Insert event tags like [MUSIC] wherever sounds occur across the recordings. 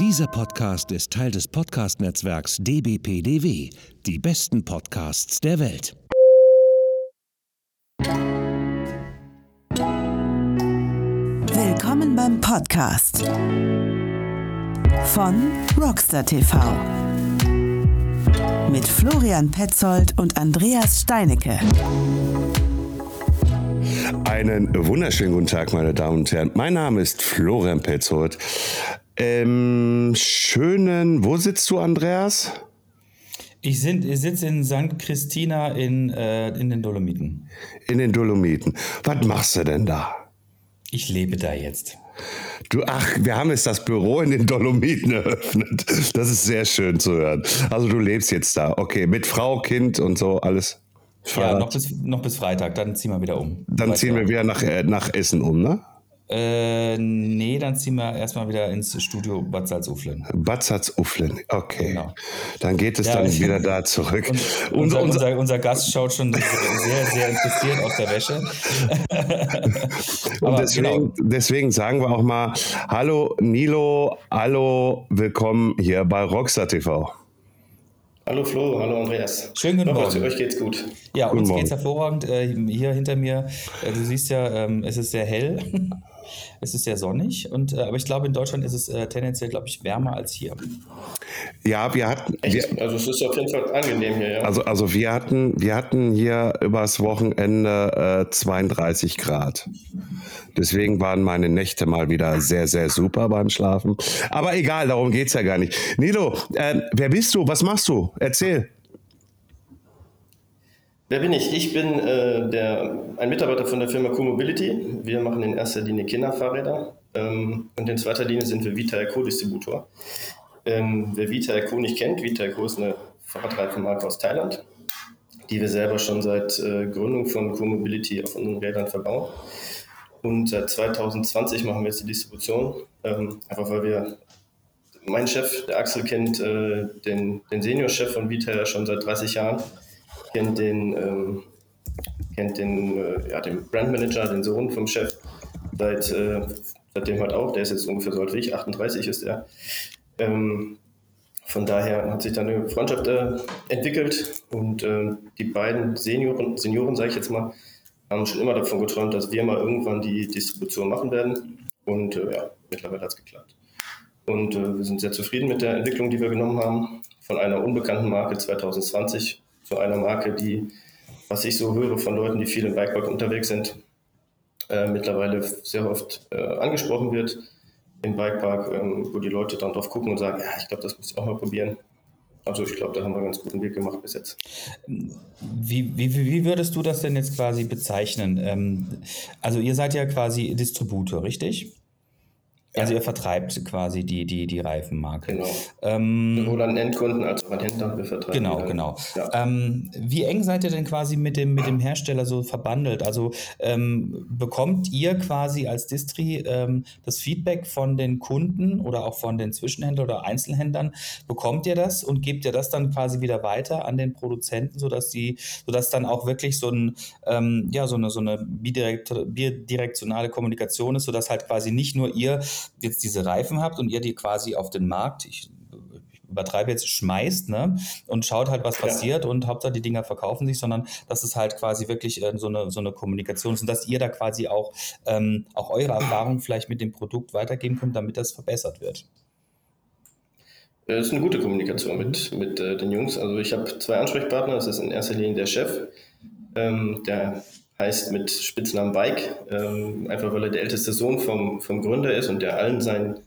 Dieser Podcast ist Teil des Podcast-Netzwerks dbpdw, die besten Podcasts der Welt. Willkommen beim Podcast von Rockstar TV mit Florian Petzold und Andreas Steinecke. Einen wunderschönen guten Tag, meine Damen und Herren. Mein Name ist Florian Petzold. Ähm, schönen, wo sitzt du, Andreas? Ich, ich sitze in St. Christina in, äh, in den Dolomiten. In den Dolomiten. Was machst du denn da? Ich lebe da jetzt. Du, ach, wir haben jetzt das Büro in den Dolomiten [LAUGHS] eröffnet. Das ist sehr schön zu hören. Also du lebst jetzt da. Okay, mit Frau, Kind und so, alles. Fahrrad. Ja, noch bis, noch bis Freitag, dann ziehen wir wieder um. Dann ziehen wir wieder nach, äh, nach Essen um, ne? Äh, nee, dann ziehen wir erstmal wieder ins Studio Bad Salzuflen. Bad Salzuflen, okay. Genau. Dann geht es ja, dann wieder [LAUGHS] da zurück. Und, unser, unser, unser, Gast schaut schon sehr, sehr interessiert auf der Wäsche. Und deswegen, genau. deswegen sagen wir auch mal: Hallo Nilo, hallo, willkommen hier bei Rockstar TV. Hallo Flo, hallo Andreas. Schönen guten Morgen. Euch geht's gut. Ja, guten uns Morgen. geht's hervorragend. Äh, hier hinter mir, äh, du siehst ja, ähm, es ist sehr hell. Es ist sehr sonnig, und, äh, aber ich glaube, in Deutschland ist es tendenziell, glaube ich, wärmer als hier. Ja, wir hatten. Wir, also es ist auf jeden Fall angenehm hier, ja. Also, also wir hatten, wir hatten hier übers Wochenende äh, 32 Grad. Deswegen waren meine Nächte mal wieder sehr, sehr super beim Schlafen. Aber egal, darum geht es ja gar nicht. Nilo, äh, wer bist du? Was machst du? Erzähl. Wer bin ich? Ich bin äh, der, ein Mitarbeiter von der Firma Co-Mobility. Wir machen in erster Linie Kinderfahrräder ähm, und in zweiter Linie sind wir Vita Co-Distributor. Ähm, wer Vita Co nicht kennt, Vita Co ist eine Fahrradreifenmarke aus Thailand, die wir selber schon seit äh, Gründung von Co-Mobility auf unseren Rädern verbauen. Und seit 2020 machen wir jetzt die Distribution, ähm, einfach weil wir, mein Chef, der Axel, kennt äh, den, den Seniorchef von Vita schon seit 30 Jahren, kennt den, ähm, kennt den, äh, ja, den Brandmanager, den Sohn vom Chef, seit, äh, seitdem halt auch, der ist jetzt ungefähr so alt wie ich, 38 ist er. Ähm, von daher hat sich da eine Freundschaft äh, entwickelt und äh, die beiden Senioren, Senioren sage ich jetzt mal, haben schon immer davon geträumt, dass wir mal irgendwann die Distribution machen werden. Und äh, ja, mittlerweile hat es geklappt. Und äh, wir sind sehr zufrieden mit der Entwicklung, die wir genommen haben. Von einer unbekannten Marke 2020 zu einer Marke, die, was ich so höre von Leuten, die viel im Bikepark unterwegs sind, äh, mittlerweile sehr oft äh, angesprochen wird im Bikepark, ähm, wo die Leute dann drauf gucken und sagen, ja, ich glaube, das muss ich auch mal probieren. Also ich glaube, da haben wir einen ganz guten Weg gemacht bis jetzt. Wie, wie, wie würdest du das denn jetzt quasi bezeichnen? Ähm, also ihr seid ja quasi Distributor, richtig? Also ihr vertreibt quasi die, die, die Reifenmarke. Genau. Ähm, Sowohl an Endkunden als auch an Händler. Wir vertreiben genau, dann. genau. Ja. Ähm, wie eng seid ihr denn quasi mit dem, mit dem Hersteller so verbandelt? Also ähm, bekommt ihr quasi als Distri ähm, das Feedback von den Kunden oder auch von den Zwischenhändlern oder Einzelhändlern? Bekommt ihr das und gebt ihr das dann quasi wieder weiter an den Produzenten, sodass die, sodass dann auch wirklich so ein, ähm, ja, so eine, so eine bidirekt, bidirektionale Kommunikation ist, sodass halt quasi nicht nur ihr jetzt diese Reifen habt und ihr die quasi auf den Markt, ich übertreibe jetzt, schmeißt ne? und schaut halt, was passiert ja. und Hauptsache die Dinger verkaufen sich, sondern dass es halt quasi wirklich äh, so, eine, so eine Kommunikation ist und dass ihr da quasi auch, ähm, auch eure Erfahrung vielleicht mit dem Produkt weitergeben könnt, damit das verbessert wird. Es ist eine gute Kommunikation mit, mit äh, den Jungs. Also ich habe zwei Ansprechpartner. Das ist in erster Linie der Chef, ähm, der heißt mit Spitznamen Bike, ähm, einfach weil er der älteste Sohn vom, vom Gründer ist und der allen seinen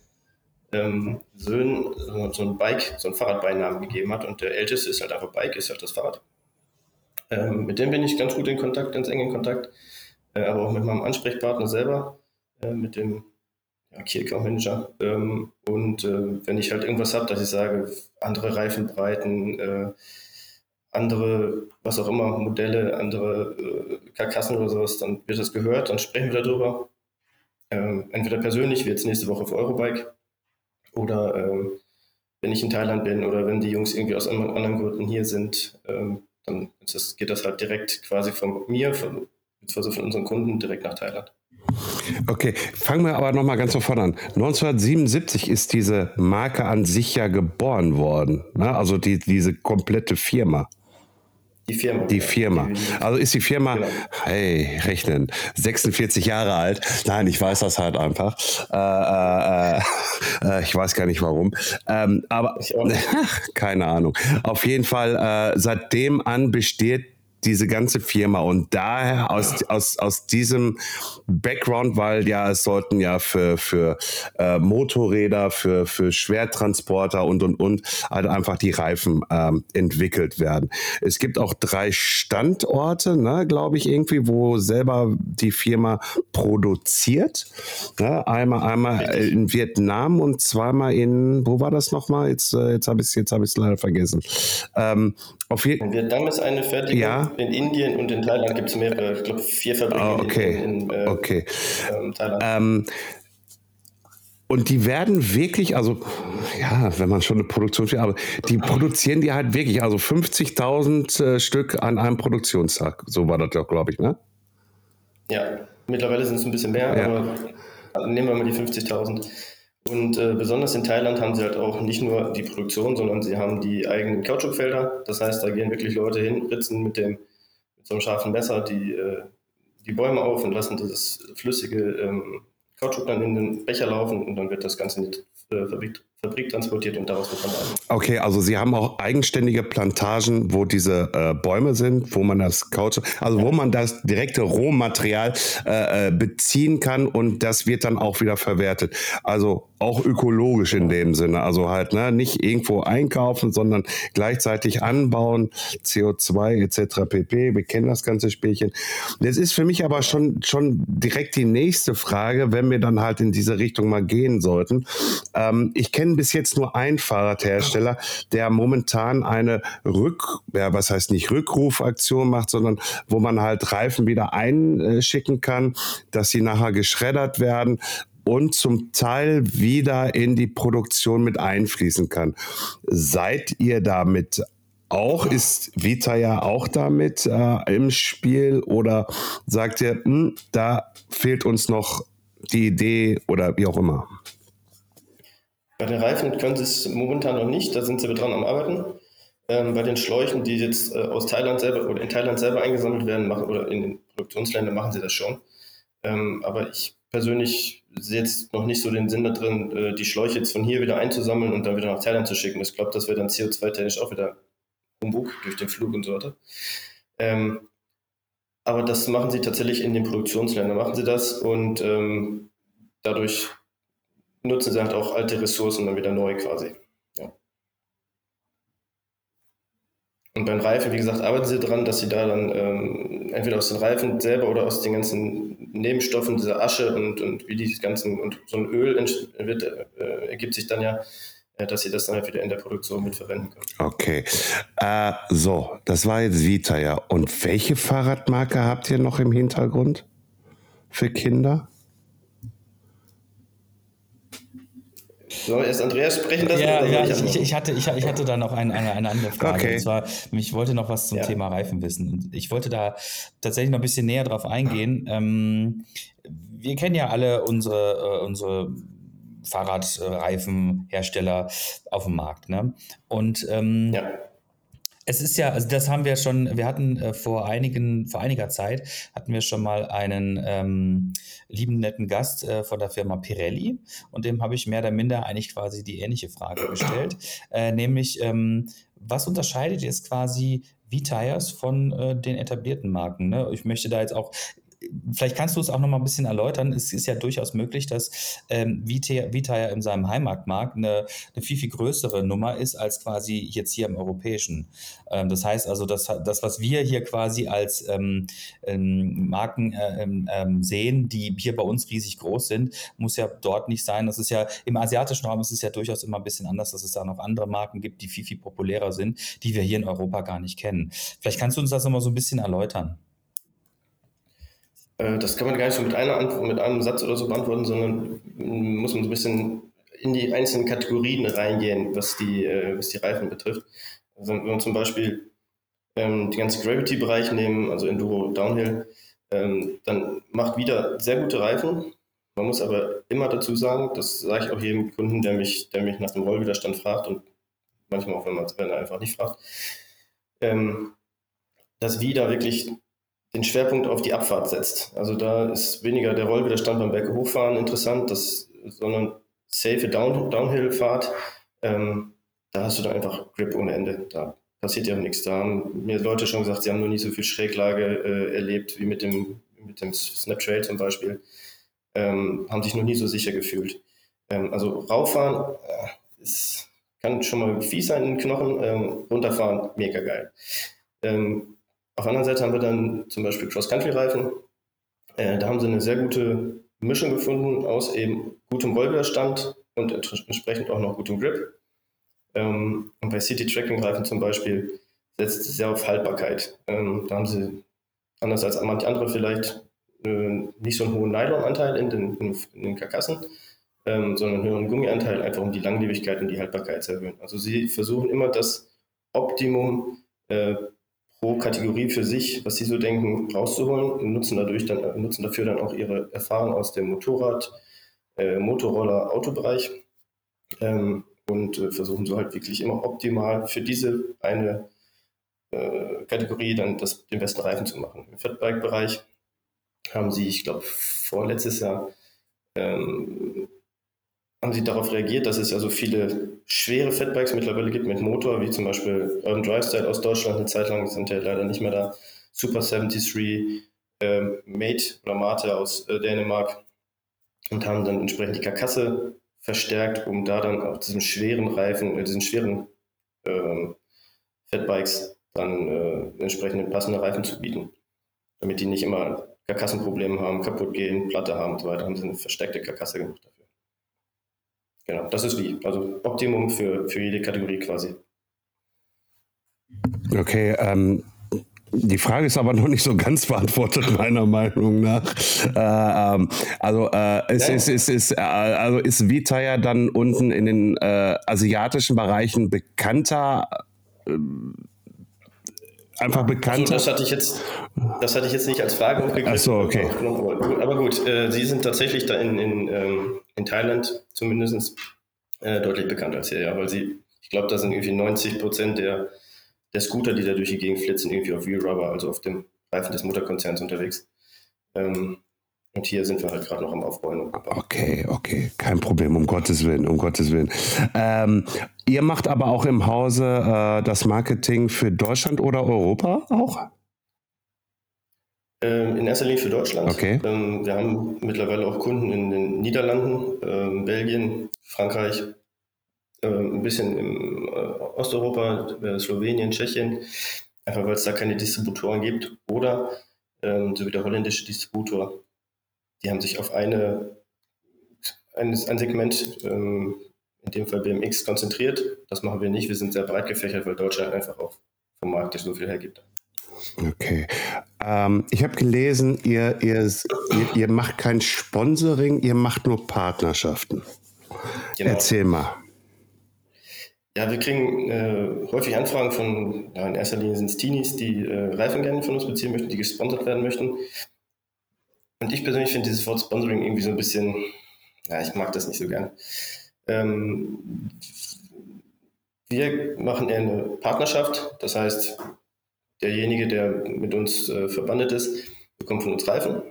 ähm, Söhnen so ein Bike, so ein Fahrradbeinamen gegeben hat und der älteste ist halt einfach Bike, ist halt das Fahrrad. Ähm, mit dem bin ich ganz gut in Kontakt, ganz eng in Kontakt, äh, aber auch mit meinem Ansprechpartner selber, äh, mit dem ja, Key Account Manager. Ähm, und äh, wenn ich halt irgendwas habe, dass ich sage, andere Reifenbreiten, äh, andere, was auch immer, Modelle, andere äh, Karkassen oder sowas, dann wird das gehört, dann sprechen wir darüber. Ähm, entweder persönlich, wie jetzt nächste Woche auf Eurobike, oder ähm, wenn ich in Thailand bin oder wenn die Jungs irgendwie aus anderen Gründen hier sind, ähm, dann das, geht das halt direkt quasi von mir, von, beziehungsweise von unseren Kunden direkt nach Thailand. Okay, fangen wir aber nochmal ganz von vorne an. 1977 ist diese Marke an sich ja geboren worden. Ne? Also die, diese komplette Firma. Die Firma. Die Firma. Also ist die Firma, Genau. hey, rechnen, 46 Jahre alt. Nein, ich weiß das halt einfach. Äh, äh, äh, ich weiß gar nicht warum. Ähm, aber [LAUGHS] keine Ahnung. Auf jeden Fall, äh, seitdem an besteht diese ganze Firma und daher aus, aus, aus diesem Background, weil ja es sollten ja für, für äh, Motorräder, für, für Schwertransporter und und und halt einfach die Reifen ähm, entwickelt werden. Es gibt auch drei Standorte, ne, glaube ich, irgendwie, wo selber die Firma produziert. Ne? Einmal, einmal in Vietnam und zweimal in, wo war das nochmal? Jetzt, äh, jetzt habe ich es jetzt hab ich's leider vergessen. Ähm, auf Vietnam ist eine Fertigung. Ja. In Indien und in Thailand gibt es mehrere, ich glaube vier Fabriken Ah, okay. in, in, äh, Okay. ähm, Thailand. Ähm, und die werden wirklich, also ja, wenn man schon eine Produktion aber die [LAUGHS] produzieren die halt wirklich, also 50.000 äh, Stück an einem Produktionstag. So war das doch, glaube ich, ne? Ja, mittlerweile sind es ein bisschen mehr, Ja. aber nehmen wir mal die 50.000. Und äh, besonders in Thailand haben sie halt auch nicht nur die Produktion, sondern sie haben die eigenen Kautschukfelder. Das heißt, da gehen wirklich Leute hin, ritzen mit dem mit so einem scharfen Messer die, äh, die Bäume auf und lassen dieses flüssige ähm, Kautschuk dann in den Becher laufen und dann wird das Ganze in die äh, Fabrik, Fabrik transportiert und daraus wird dann Wein. Okay, also sie haben auch eigenständige Plantagen, wo diese äh, Bäume sind, wo man das Couch, also wo man das direkte Rohmaterial äh, äh, beziehen kann und das wird dann auch wieder verwertet. Also auch ökologisch in dem Sinne. Also halt ne, nicht irgendwo einkaufen, sondern gleichzeitig anbauen, CO2 etc. pp. Wir kennen das ganze Spielchen. Jetzt ist für mich aber schon schon direkt die nächste Frage, wenn wir dann halt in diese Richtung mal gehen sollten. Ähm, ich kenne bis jetzt nur einen Fahrradhersteller, der momentan eine Rück, ja, was heißt nicht Rückrufaktion macht, sondern wo man halt Reifen wieder einschicken kann, dass sie nachher geschreddert werden und zum Teil wieder in die Produktion mit einfließen kann. Seid ihr damit auch? Ist Vita ja auch damit äh, im Spiel oder sagt ihr, hm, da fehlt uns noch die Idee oder wie auch immer? Bei den Reifen können sie es momentan noch nicht, da sind sie dran am Arbeiten. Ähm, bei den Schläuchen, die jetzt äh, aus Thailand selber oder in Thailand selber eingesammelt werden, machen, oder in den Produktionsländern machen sie das schon. Ähm, aber ich persönlich sehe jetzt noch nicht so den Sinn da drin, äh, die Schläuche jetzt von hier wieder einzusammeln und dann wieder nach Thailand zu schicken. Ich glaube, das wäre dann CO2-technisch auch wieder Humbug durch den Flug und so weiter. Ähm, aber das machen sie tatsächlich in den Produktionsländern, machen sie das und ähm, dadurch nutzen sie halt auch alte Ressourcen dann wieder neu quasi. Ja. Und beim Reifen, wie gesagt, arbeiten sie daran, dass sie da dann ähm, entweder aus den Reifen selber oder aus den ganzen Nebenstoffen, dieser Asche und, und wie die ganzen, und so ein Öl wird, äh, ergibt sich dann ja, äh, dass sie das dann halt wieder in der Produktion mitverwenden können. Okay. Äh, so, das war jetzt Vita, ja. Und welche Fahrradmarke habt ihr noch im Hintergrund für Kinder? Wir erst Andreas sprechen lassen? Ja, soll ja ich ich, hatte, ich, ich hatte da noch ein, eine, eine andere Frage. Okay. Und zwar, ich wollte noch was zum Ja. Thema Reifen wissen. Und ich wollte da tatsächlich noch ein bisschen näher drauf eingehen. Ähm, wir kennen ja alle unsere, äh, unsere Fahrradreifenhersteller auf dem Markt. Ne? Und ähm, ja. Es ist ja, also das haben wir schon, wir hatten äh, vor einigen, vor einiger Zeit hatten wir schon mal einen ähm, lieben netten Gast äh, von der Firma Pirelli und dem habe ich mehr oder minder eigentlich quasi die ähnliche Frage gestellt, äh, nämlich ähm, was unterscheidet jetzt quasi V-Tires von äh, den etablierten Marken? Ne? Ich möchte da jetzt auch Vielleicht kannst du es auch noch mal ein bisschen erläutern. Es ist ja durchaus möglich, dass ähm, Vita, Vita ja in seinem Heimatmarkt eine, eine viel, viel größere Nummer ist als quasi jetzt hier im europäischen. Ähm, das heißt also, dass das, was wir hier quasi als ähm, ähm, Marken äh, ähm, ähm, sehen, die hier bei uns riesig groß sind, muss ja dort nicht sein. Das ist ja im asiatischen Raum ist es ja durchaus immer ein bisschen anders, dass es da noch andere Marken gibt, die viel, viel populärer sind, die wir hier in Europa gar nicht kennen. Vielleicht kannst du uns das nochmal so ein bisschen erläutern. Äh, Das kann man gar nicht so mit, einer Antwort, mit einem Satz oder so beantworten, sondern muss man so ein bisschen in die einzelnen Kategorien reingehen, was die, äh, was die Reifen betrifft. Also wenn wir zum Beispiel ähm, den ganzen Gravity-Bereich nehmen, also Enduro, Downhill, Ähm, dann macht wieder sehr gute Reifen. Man muss aber immer dazu sagen, das sage ich auch jedem Kunden, der mich, der mich nach dem Rollwiderstand fragt und manchmal auch, wenn, man, er einfach nicht fragt, ähm, dass wieder wirklich den Schwerpunkt auf die Abfahrt setzt. Also da ist weniger der Rollwiderstand beim Berge hochfahren interessant, das, sondern safe Down, Downhill-Fahrt. Ähm, da hast du dann einfach Grip ohne Ende. Da passiert ja nichts. Da haben mir Leute schon gesagt, sie haben noch nie so viel Schräglage äh, erlebt wie mit dem, mit dem Snaptrail zum Beispiel. Ähm, haben sich noch nie so sicher gefühlt. Ähm, also rauffahren äh, ist, kann schon mal fies sein in den Knochen, ähm, runterfahren mega geil. Ähm, auf der anderen Seite haben wir dann zum Beispiel Cross-Country-Reifen. Äh, da haben sie eine sehr gute Mischung gefunden aus eben gutem Rollwiderstand und entsprechend auch noch gutem Grip. Ähm, und bei City-Tracking-Reifen zum Beispiel setzt es sehr auf Haltbarkeit. Ähm, da haben sie, anders als manche andere vielleicht, äh, nicht so einen hohen Nylon-Anteil in den, in, in den Karkassen, ähm, sondern einen höheren Gummianteil, einfach um die Langlebigkeit und die Haltbarkeit zu erhöhen. Also sie versuchen immer das Optimum äh, pro Kategorie für sich, was sie so denken, rauszuholen und nutzen, dadurch dann, nutzen dafür dann auch ihre Erfahrung aus dem Motorrad, äh, Motorroller, Autobereich ähm, und äh, versuchen so halt wirklich immer optimal für diese eine äh, Kategorie dann das, den besten Reifen zu machen. Im Fatbike-Bereich haben sie, ich glaube, vorletztes Jahr ähm, haben sie darauf reagiert, dass es ja so viele schwere Fatbikes mittlerweile gibt mit Motor, wie zum Beispiel Urban Drive Style aus Deutschland, eine Zeit lang sind ja leider nicht mehr da, Super 73, äh, Mate oder Mate aus äh, Dänemark. Und haben dann entsprechend die Karkasse verstärkt, um da dann auf diesen schweren Reifen, äh, diesen schweren äh, Fatbikes dann äh, entsprechend passende Reifen zu bieten, damit die nicht immer Karkassenprobleme haben, kaputt gehen, Platte haben und so weiter, haben sie eine versteckte Karkasse gemacht. dafür. Genau, das ist wie. Also Optimum für, für jede Kategorie quasi. Okay, ähm, die Frage ist aber noch nicht so ganz beantwortet, meiner Meinung nach. Äh, ähm, also, äh, ist, ja. ist, ist, ist, äh, also ist Vita ja dann unten in den äh, asiatischen Bereichen bekannter äh, einfach bekannt. Also das hatte ich jetzt, das hatte ich jetzt nicht als Frage aufgegriffen. Ach so, okay. Aber gut, äh, Sie sind tatsächlich da in, in, ähm, in Thailand zumindest äh, deutlich bekannter als hier, ja, weil Sie, ich glaube, da sind irgendwie 90 Prozent der, der Scooter, die da durch die Gegend flitzen, irgendwie auf Real Rubber, also auf dem Reifen des Mutterkonzerns unterwegs. Ähm, und hier sind wir halt gerade noch am Aufbauen. Okay, okay, kein Problem, um Gottes Willen, um Gottes Willen. Ähm, ihr macht aber auch im Hause äh, das Marketing für Deutschland oder Europa auch? Ähm, in erster Linie für Deutschland. Okay. Ähm, wir haben mittlerweile auch Kunden in den Niederlanden, ähm, Belgien, Frankreich, ein bisschen in äh, Osteuropa, äh, Slowenien, Tschechien, einfach weil es da keine Distributoren gibt. Oder so wie der holländische Distributor die haben sich auf eine, ein, ein Segment, in dem Fall BMX, konzentriert. Das machen wir nicht. Wir sind sehr breit gefächert, weil Deutschland einfach auch vom Markt nicht so viel hergibt. Okay. Ähm, ich habe gelesen, ihr, ihr, ihr, macht kein Sponsoring, ihr macht nur Partnerschaften. Genau. Erzähl mal. Ja, wir kriegen äh, häufig Anfragen von, ja, in erster Linie sind es Teenies, die äh, Reifen gerne von uns beziehen möchten, die gesponsert werden möchten. Und ich persönlich finde dieses Wort Sponsoring irgendwie so ein bisschen, ja, ich mag das nicht so gern. Ähm, wir machen eher eine Partnerschaft, das heißt, derjenige, der mit uns äh, verbandet ist, bekommt von uns Reifen,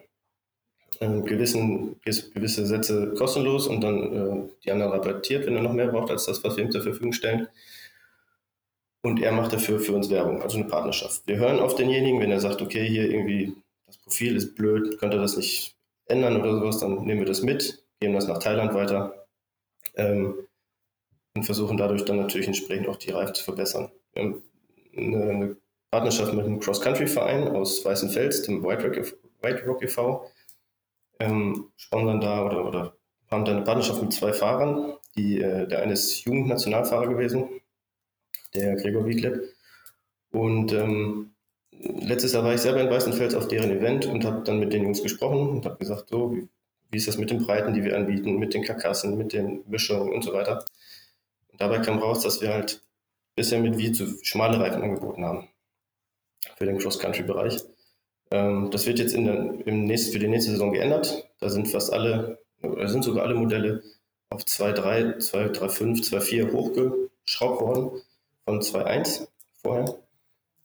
äh, gewissen, gewisse Sätze kostenlos und dann äh, die anderen rabattiert, wenn er noch mehr braucht als das, was wir ihm zur Verfügung stellen. Und er macht dafür für uns Werbung, also eine Partnerschaft. Wir hören auf denjenigen, wenn er sagt, okay, hier irgendwie das Profil ist blöd, könnt ihr das nicht ändern oder sowas, dann nehmen wir das mit, geben das nach Thailand weiter ähm, und versuchen dadurch dann natürlich entsprechend auch die Reifen zu verbessern. Wir haben eine, eine Partnerschaft mit einem Cross-Country-Verein aus Weißenfels, dem White Rock, White Rock e.V., ähm, sponsern da oder, oder haben da eine Partnerschaft mit zwei Fahrern. Die, äh, der eine ist Jugendnationalfahrer gewesen, der Gregor Wiedleb. Und ähm, letztes Jahr war ich selber in Weißenfels auf deren Event und habe dann mit den Jungs gesprochen und habe gesagt, so, wie, wie, ist das mit den Breiten, die wir anbieten, mit den Karkassen, mit den Mischungen und so weiter. Und dabei kam raus, dass wir halt bisher mit wie zu schmale Reifen angeboten haben für den Cross-Country-Bereich. Ähm, das wird jetzt in der, im nächsten, für die nächste Saison geändert. Da sind fast alle, oder sind sogar alle Modelle auf 2.3, 2.3.5, 2.4 hochgeschraubt worden von 2.1 vorher.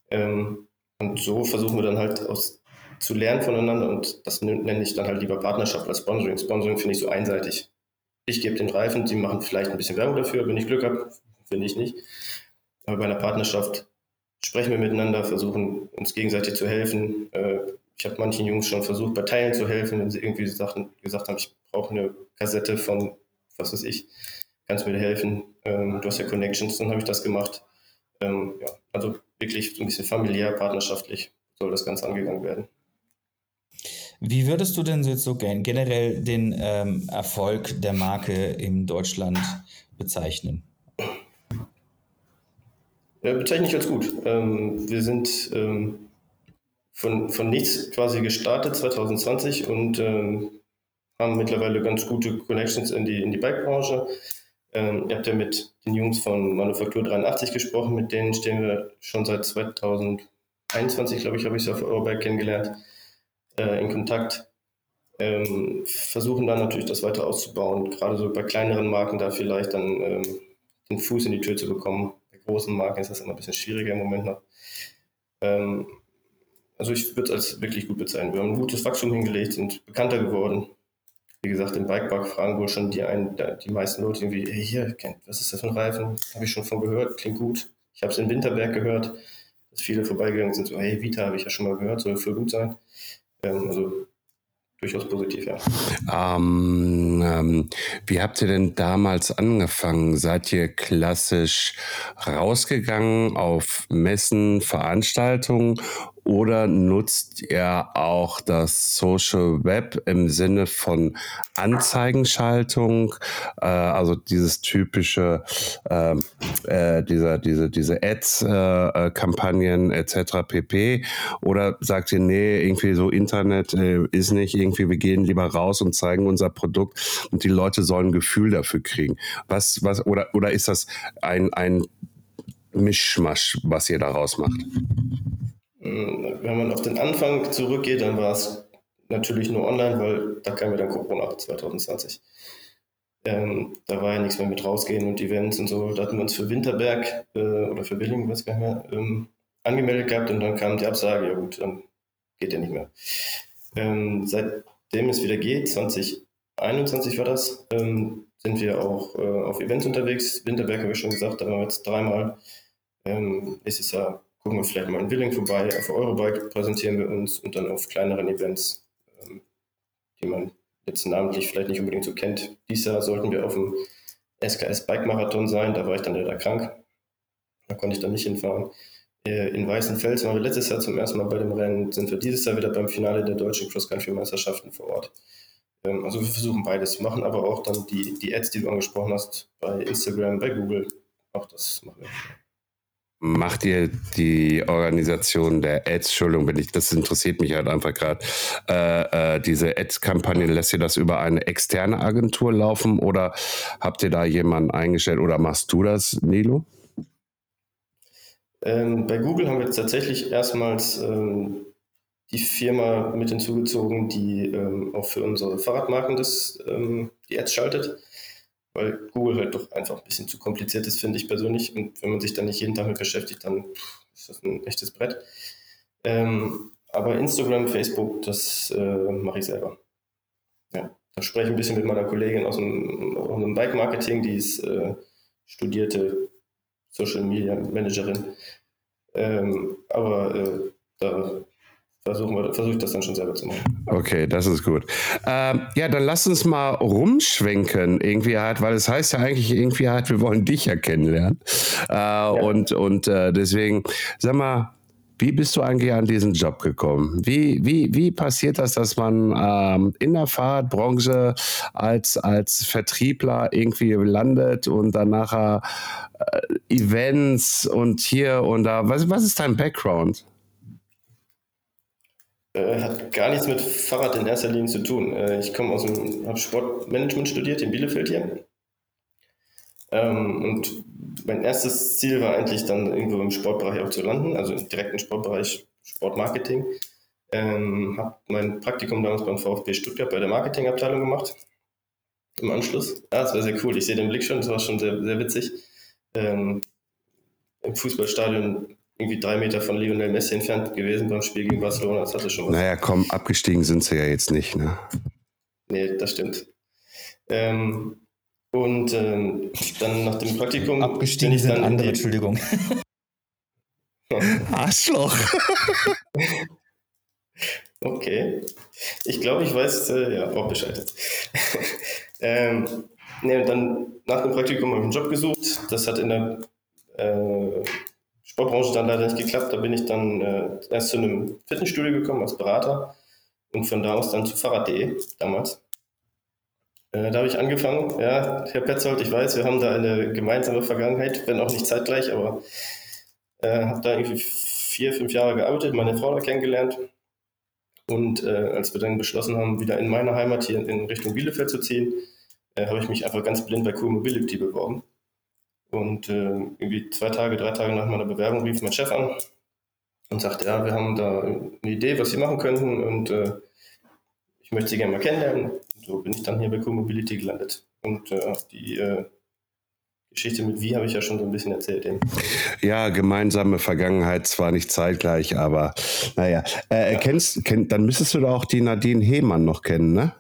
Ähm, und so versuchen wir dann halt aus, zu lernen voneinander und das nenne ich dann halt lieber Partnerschaft als Sponsoring. Sponsoring finde ich so einseitig. Ich gebe den Reifen, die machen vielleicht ein bisschen Werbung dafür, wenn ich Glück habe, finde ich nicht. Aber bei einer Partnerschaft sprechen wir miteinander, versuchen uns gegenseitig zu helfen. Äh, ich habe manchen Jungs schon versucht, bei Teilen zu helfen, wenn sie irgendwie Sachen gesagt haben, ich brauche eine Kassette von, was weiß ich, kannst du mir helfen? Ähm, du hast ja Connections, dann habe ich das gemacht. Ähm, ja, also wirklich so ein bisschen familiär, partnerschaftlich soll das Ganze angegangen werden. Wie würdest du denn jetzt so generell den ähm, Erfolg der Marke in Deutschland bezeichnen? Bezeichne ich als gut. Ähm, wir sind ähm, von, von nichts quasi gestartet 2020 und ähm, haben mittlerweile ganz gute Connections in die, in die Bike-Branche. Ähm, ihr habt ja mit den Jungs von Manufaktur 83 gesprochen, mit denen stehen wir schon seit 2021, glaube ich, habe ich sie auf Eurobike kennengelernt, äh, in Kontakt. Ähm, versuchen dann natürlich das weiter auszubauen, gerade so bei kleineren Marken da vielleicht dann ähm, den Fuß in die Tür zu bekommen. Großen Marken ist das immer ein bisschen schwieriger im Moment noch. Ähm, also ich würde es als wirklich gut bezeichnen. Wir haben ein gutes Wachstum hingelegt, sind bekannter geworden, wie gesagt, im Bikepark fragen wohl schon die, einen, die meisten Leute irgendwie, hey, hier, was ist das für ein Reifen? Habe ich schon von gehört, klingt gut. Ich habe es in Winterberg gehört, dass viele vorbeigegangen sind, so, hey, Vita habe ich ja schon mal gehört, soll voll gut sein. Ähm, also durchaus positiv, ja. Ähm, ähm, wie habt ihr denn damals angefangen? Seid ihr klassisch rausgegangen auf Messen, Veranstaltungen oder nutzt ihr auch das Social Web im Sinne von Anzeigenschaltung, äh, also dieses typische, äh, äh, dieser, diese, diese Ads-Kampagnen äh, etc. pp. Oder sagt ihr, nee, irgendwie so Internet äh, ist nicht irgendwie, wir gehen lieber raus und zeigen unser Produkt und die Leute sollen ein Gefühl dafür kriegen. Was, was, oder, oder ist das ein, ein Mischmasch, was ihr daraus macht? Hm, wenn man auf den Anfang zurückgeht, dann war es natürlich nur online, weil da kam ja dann Corona 2020. Ähm, da war ja nichts mehr mit rausgehen und Events und so. Da hatten wir uns für Winterberg äh, oder für Billing, weiß gar nicht mehr, ähm, angemeldet gehabt und dann kam die Absage, ja gut, dann geht ja nicht mehr. Ähm, seitdem es wieder geht, 2021 war das, ähm, sind wir auch äh, auf Events unterwegs. Winterberg habe ich schon gesagt, da waren wir jetzt dreimal. Ähm, nächstes Jahr gucken wir vielleicht mal in Willing vorbei. Auf Eurobike präsentieren wir uns und dann auf kleineren Events, ähm, die man jetzt namentlich vielleicht nicht unbedingt so kennt. Dieses Jahr sollten wir auf dem SKS Bike Marathon sein. Da war ich dann leider krank. Da konnte ich dann nicht hinfahren. Äh, in Weißenfels waren wir letztes Jahr zum ersten Mal bei dem Rennen, sind wir dieses Jahr wieder beim Finale der deutschen Cross-Country-Meisterschaften vor Ort. Ähm, also wir versuchen beides, machen aber auch dann die, die Ads, die du angesprochen hast, bei Instagram, bei Google. Auch das machen wir macht ihr die Organisation der Ads, Entschuldigung, wenn ich, das interessiert mich halt einfach gerade, äh, äh, diese Ads-Kampagne, lässt ihr das über eine externe Agentur laufen oder habt ihr da jemanden eingestellt oder machst du das, Nilo? Ähm, bei Google haben wir jetzt tatsächlich erstmals ähm, die Firma mit hinzugezogen, die ähm, auch für unsere Fahrradmarken das, ähm, die Ads schaltet weil Google halt doch einfach ein bisschen zu kompliziert ist, finde ich persönlich. Und wenn man sich da nicht jeden Tag mit beschäftigt, dann ist das ein echtes Brett. Ähm, aber Instagram, Facebook, das äh, mache ich selber. Ja, da spreche ich ein bisschen mit meiner Kollegin aus dem, aus dem Bike-Marketing, die ist äh, studierte Social Media Managerin. Ähm, aber äh, da versuchen wir, versuche ich das dann schon selber zu machen. Okay, das ist gut. Ähm, ja, dann lass uns mal rumschwenken, irgendwie halt, weil es heißt ja eigentlich irgendwie halt, wir wollen dich ja kennenlernen. Äh, ja. Und, und äh, deswegen, sag mal, wie bist du eigentlich an diesen Job gekommen? Wie, wie, wie passiert das, dass man ähm, in der Fahrradbranche als, als Vertriebler irgendwie landet und dann nachher äh, Events und hier und da? Was, was ist dein Background? Äh, hat gar nichts mit Fahrrad in erster Linie zu tun. Äh, ich komme aus dem, habe Sportmanagement studiert in Bielefeld hier. Ähm, und mein erstes Ziel war eigentlich dann irgendwo im Sportbereich auch zu landen, also im direkten Sportbereich Sportmarketing. Ähm, habe mein Praktikum damals beim VfB Stuttgart bei der Marketingabteilung gemacht. Im Anschluss. Ja, das war sehr cool. Ich sehe den Blick schon, das war schon sehr, sehr witzig. Ähm, Im Fußballstadion irgendwie drei Meter von Lionel Messi entfernt gewesen beim Spiel gegen Barcelona. Das hatte schon was. Naja, komm, abgestiegen sind sie ja jetzt nicht, ne? Nee, das stimmt. Ähm, und ähm, dann nach dem Praktikum Abgestiegen ich sind dann in andere, die, Entschuldigung. [LAUGHS] Arschloch. [LAUGHS] Okay. Ich glaube, ich weiß äh, ja auch Bescheid. [LAUGHS] ähm, nee, und dann nach dem Praktikum habe ich einen Job gesucht. Das hat in der äh, Sportbranche dann leider nicht geklappt. Da bin ich dann äh, erst zu einem Fitnessstudio gekommen als Berater und von da aus dann zu Fahrrad.de damals. Äh, da habe ich angefangen. Ja, Herr Petzold, ich weiß, wir haben da eine gemeinsame Vergangenheit, wenn auch nicht zeitgleich, aber äh, habe da irgendwie vier, fünf Jahre gearbeitet, meine Frau da kennengelernt. Und äh, als wir dann beschlossen haben, wieder in meine Heimat hier in Richtung Bielefeld zu ziehen, äh, habe ich mich einfach ganz blind bei Cool Mobility beworben. Und äh, irgendwie zwei Tage, drei Tage nach meiner Bewerbung rief mein Chef an und sagte, ja, wir haben da eine Idee, was Sie machen könnten und äh, ich möchte Sie gerne mal kennenlernen. Und so bin ich dann hier bei Cool Mobility gelandet. Und äh, die äh, Geschichte mit Wie habe ich ja schon so ein bisschen erzählt. Eben. Ja, gemeinsame Vergangenheit, zwar nicht zeitgleich, aber naja. Äh, kennst, kenn, dann müsstest du doch auch die Nadine Hehmann noch kennen, ne?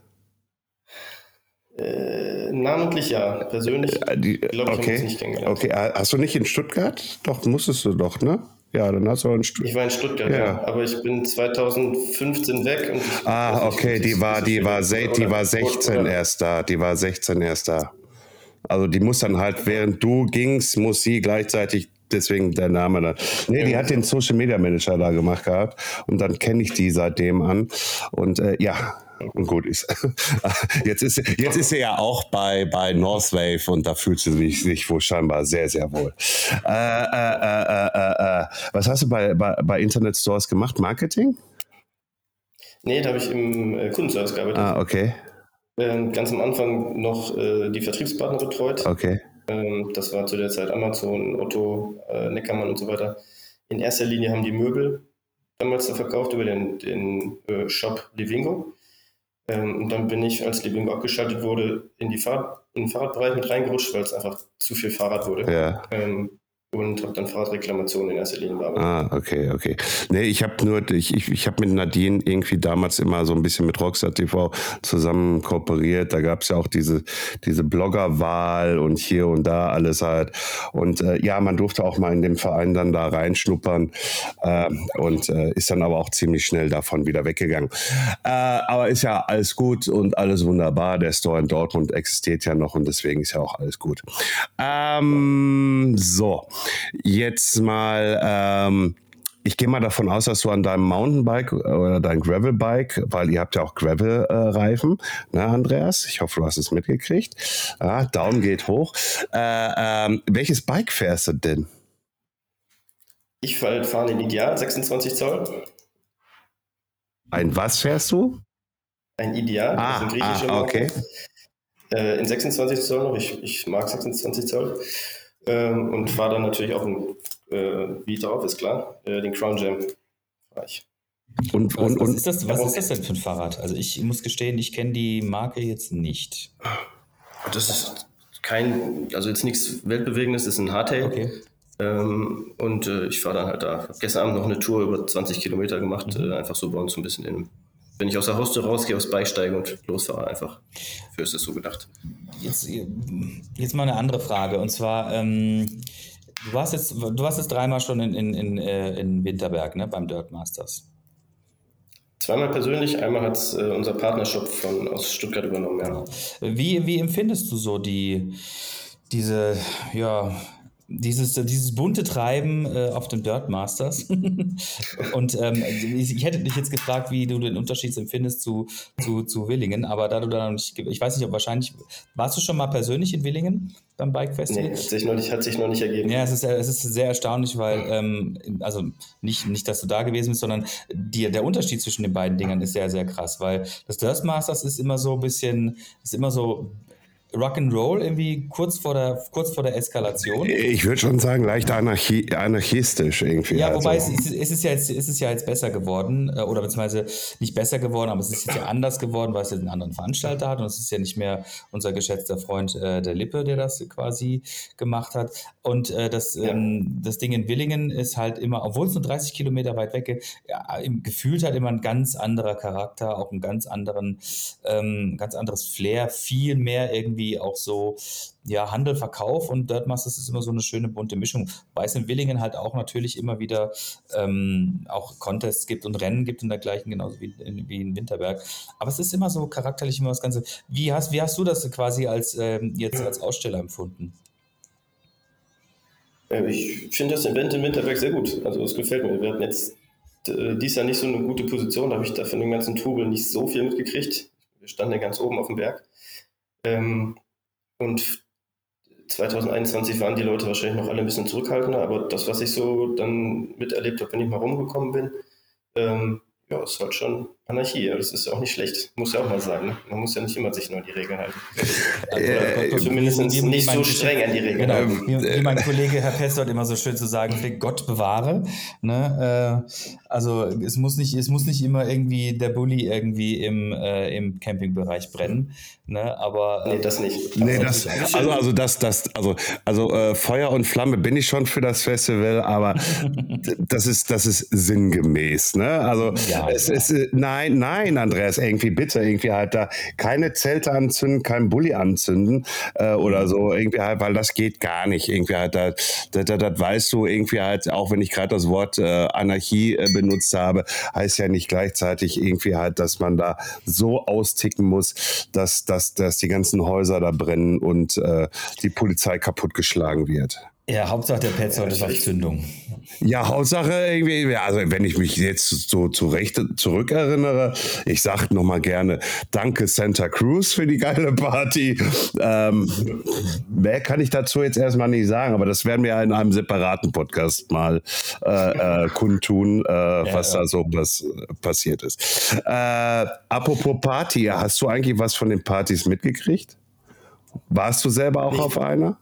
Äh, namentlich ja, persönlich Äh, die, glaube ich, okay. nicht kennengelernt. okay, äh, hast du nicht in Stuttgart? Doch, musstest du doch, ne? Ja, dann hast du auch in Ich Stuttgart. war in Stuttgart, Ja. ja. aber ich bin 2015 weg. Ich Ah, okay, die war, die war, se- die war 16 oder- erst da. Die war 16 erst da. Also die muss dann halt, während du gingst, muss sie gleichzeitig deswegen der Name dann. Nee, die hat den Social Media Manager da gemacht gehabt und dann kenne ich die seitdem an. Und äh, ja, gut ist. [LAUGHS] Jetzt ist jetzt ist sie ja auch bei, bei Northwave und da fühlt sie sich, sich wohl scheinbar sehr, sehr wohl. Äh, äh, äh, äh, äh, äh. Was hast du bei, bei, bei Internet Stores gemacht? Marketing? Nee, da habe ich im äh, Kundenservice gearbeitet. Ah, okay. Ähm, ganz am Anfang noch äh, die Vertriebspartner betreut. Okay. Ähm, das war zu der Zeit Amazon, Otto, äh, Neckermann und so weiter. In erster Linie haben die Möbel damals da verkauft über den, den äh, Shop Livingo. Ähm, und dann bin ich, als Livingo abgeschaltet wurde, in, die Fahrrad, in den Fahrradbereich mit reingerutscht, weil es einfach zu viel Fahrrad wurde. Ja. Ähm, und habe dann Fahrradreklamationen in erster Linie bearbeitet. Ah, okay, okay. Nee, ich habe nur, ich, ich, ich habe mit Nadine irgendwie damals immer so ein bisschen mit Rockstar TV zusammen kooperiert. Da gab es ja auch diese, diese Bloggerwahl und hier und da alles halt. Und äh, ja, man durfte auch mal in dem Verein dann da reinschnuppern ähm, und äh, ist dann aber auch ziemlich schnell davon wieder weggegangen. Äh, aber ist ja alles gut und alles wunderbar. Der Store in Dortmund existiert ja noch und deswegen ist ja auch alles gut. Ähm, so, jetzt mal. Ähm, ich gehe mal davon aus, dass du an deinem Mountainbike oder dein Gravelbike, weil ihr habt ja auch Gravel-Reifen, ne, Andreas? Ich hoffe, du hast es mitgekriegt. Ah, Daumen geht hoch. Äh, ähm, welches Bike fährst du denn? Ich fahre den Ideal 26 Zoll. Ein was fährst du? Ein Ideal, Ah, das ist ein griechischer ah, okay. Äh, in 26 Zoll noch. Ich, ich mag 26 Zoll. Ähm, und fahre dann natürlich auch ein äh, wie drauf, ist klar. Äh, den Crown Jam fahr ich. Und, Was, und, was, und ist das, was ist das denn für ein Fahrrad? Also ich muss gestehen, ich kenne die Marke jetzt nicht. Das ist kein, also jetzt nichts Weltbewegendes, das ist ein Hardtail. Okay. Ähm, und äh, ich fahre dann halt da. Hab gestern Abend noch eine Tour über 20 Kilometer gemacht, Mhm. äh, einfach so bei uns so ein bisschen in. Wenn ich aus der Haustür rausgehe, aufs Bike steige und losfahre, einfach. Für ist es so gedacht. Jetzt, jetzt mal eine andere Frage. Und zwar, ähm, du, warst jetzt, du warst jetzt dreimal schon in, in, in, äh, in Winterberg, ne, beim Dirt Masters. Zweimal persönlich, einmal hat es äh, unser Partnershop von, aus Stuttgart übernommen, ja. Wie, wie empfindest du so die, diese, ja, dieses, dieses bunte Treiben äh, auf dem Dirt Masters? [LAUGHS] Und ähm, ich, ich hätte dich jetzt gefragt, wie du den Unterschied empfindest zu, zu, zu Willingen, aber da du da noch nicht, ich weiß nicht, ob wahrscheinlich, warst du schon mal persönlich in Willingen beim Bike Festival? Nee, hat sich noch nicht, hat sich noch nicht ergeben. Ja, es ist, es ist sehr erstaunlich, weil, ähm, also nicht, nicht, dass du da gewesen bist, sondern die, der Unterschied zwischen den beiden Dingern ist sehr, sehr krass, weil das Dirt Masters ist immer so ein bisschen, ist immer so Rock'n'Roll irgendwie kurz vor der, kurz vor der Eskalation. Ich würde schon sagen, leicht anarchi anarchistisch irgendwie. Ja, also. wobei es, es, ist ja jetzt, es ist ja jetzt besser geworden, äh, oder beziehungsweise nicht besser geworden, aber es ist jetzt ja anders geworden, weil es jetzt einen anderen Veranstalter hat und es ist ja nicht mehr unser geschätzter Freund äh, der Lippe, der das quasi gemacht hat. Und äh, das, ja. ähm, das Ding in Willingen ist halt immer, obwohl es nur 30 Kilometer weit weg ist, ja, gefühlt hat immer ein ganz anderer Charakter, auch ein ganz anderen, ähm, ganz anderes Flair, viel mehr irgendwie irgendwie auch so ja, Handel, Verkauf und Dirt Masters ist immer so eine schöne bunte Mischung. Weil es in Willingen halt auch natürlich immer wieder ähm, auch Contests gibt und Rennen gibt und dergleichen, genauso wie in, wie in Winterberg. Aber es ist immer so charakterlich immer das Ganze. Wie hast, wie hast du das quasi als ähm, jetzt als Aussteller empfunden? Äh, ich finde das Event in Winterberg sehr gut. Also es gefällt mir. Wir hatten jetzt äh, dies Jahr nicht so eine gute Position, da habe ich da von dem ganzen Trubel nicht so viel mitgekriegt. Wir standen ja ganz oben auf dem Berg. Ähm, und 2021 waren die Leute wahrscheinlich noch alle ein bisschen zurückhaltender, aber das, was ich so dann miterlebt habe, wenn ich mal rumgekommen bin, ähm, ja, ist halt schon Anarchie. Das ist ja auch nicht schlecht. Muss ja auch mal sein. Ne? Man muss ja nicht immer sich nur an die Regeln halten. Äh, Zumindest wie, wie nicht so streng an die Regeln genau, halten. Wie, wie, mein Kollege Herr Pestot immer so schön zu sagen pflegt, Gott bewahre. Ne? Äh, also es muss, nicht, es muss nicht immer irgendwie der Bulli irgendwie im, äh, im Campingbereich brennen. Ne? Aber, nee, das nicht. Nee, das, also, also das, das, also, also äh, Feuer und Flamme bin ich schon für das Festival, aber [LAUGHS] das ist, das ist sinngemäß. Ne? Also ja, es ja. ist, nein, nein, nein, Andreas, irgendwie bitte, irgendwie halt da keine Zelte anzünden, kein Bulli anzünden äh, oder so, irgendwie halt, weil das geht gar nicht. Irgendwie halt, da, da, da, das weißt du, irgendwie halt, auch wenn ich gerade das Wort äh, Anarchie äh, benutzt habe, heißt ja nicht gleichzeitig irgendwie halt, dass man da so austicken muss, dass, dass, dass die ganzen Häuser da brennen und äh, die Polizei kaputtgeschlagen wird. Ja, Hauptsache der Petzold ist auf Zündung. Ja, Hauptsache irgendwie, also wenn ich mich jetzt so zurecht zurückerinnere, ich sage nochmal gerne, danke Santa Cruz für die geile Party. Ähm, mehr kann ich dazu jetzt erstmal nicht sagen, aber das werden wir in einem separaten Podcast mal äh, äh, kundtun, äh, ja, was ja. da so was passiert ist. Äh, apropos Party, hast du eigentlich was von den Partys mitgekriegt? Warst du selber auch ich, auf einer?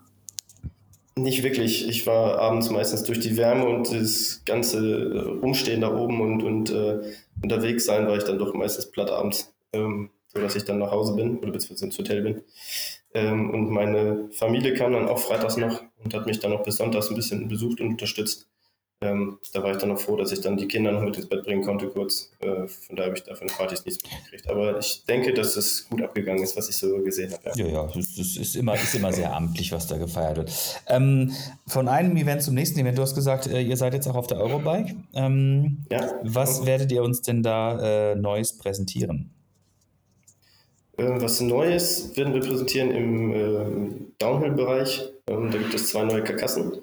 Nicht wirklich. Ich war abends meistens durch die Wärme und das ganze Rumstehen da oben und, und äh, unterwegs sein, war ich dann doch meistens platt abends, ähm, sodass ich dann nach Hause bin oder beziehungsweise ins Hotel bin. Ähm, und meine Familie kam dann auch freitags noch und hat mich dann auch bis sonntags ein bisschen besucht und unterstützt. Ähm, da war ich dann noch froh, dass ich dann die Kinder noch mit ins Bett bringen konnte, kurz. Äh, von daher habe ich da von den Partys nichts mitgekriegt. Aber ich denke, dass es gut abgegangen ist, was ich so gesehen habe. Ja, ja, es ja, ist, immer, ist immer sehr amtlich, was da gefeiert wird. Ähm, von einem Event zum nächsten Event, du hast gesagt, äh, ihr seid jetzt auch auf der Eurobike. Ähm, ja. Was werdet ihr uns denn da äh, Neues präsentieren? Ähm, was Neues werden wir präsentieren im äh, Downhill-Bereich. Ähm, da gibt es zwei neue Karkassen.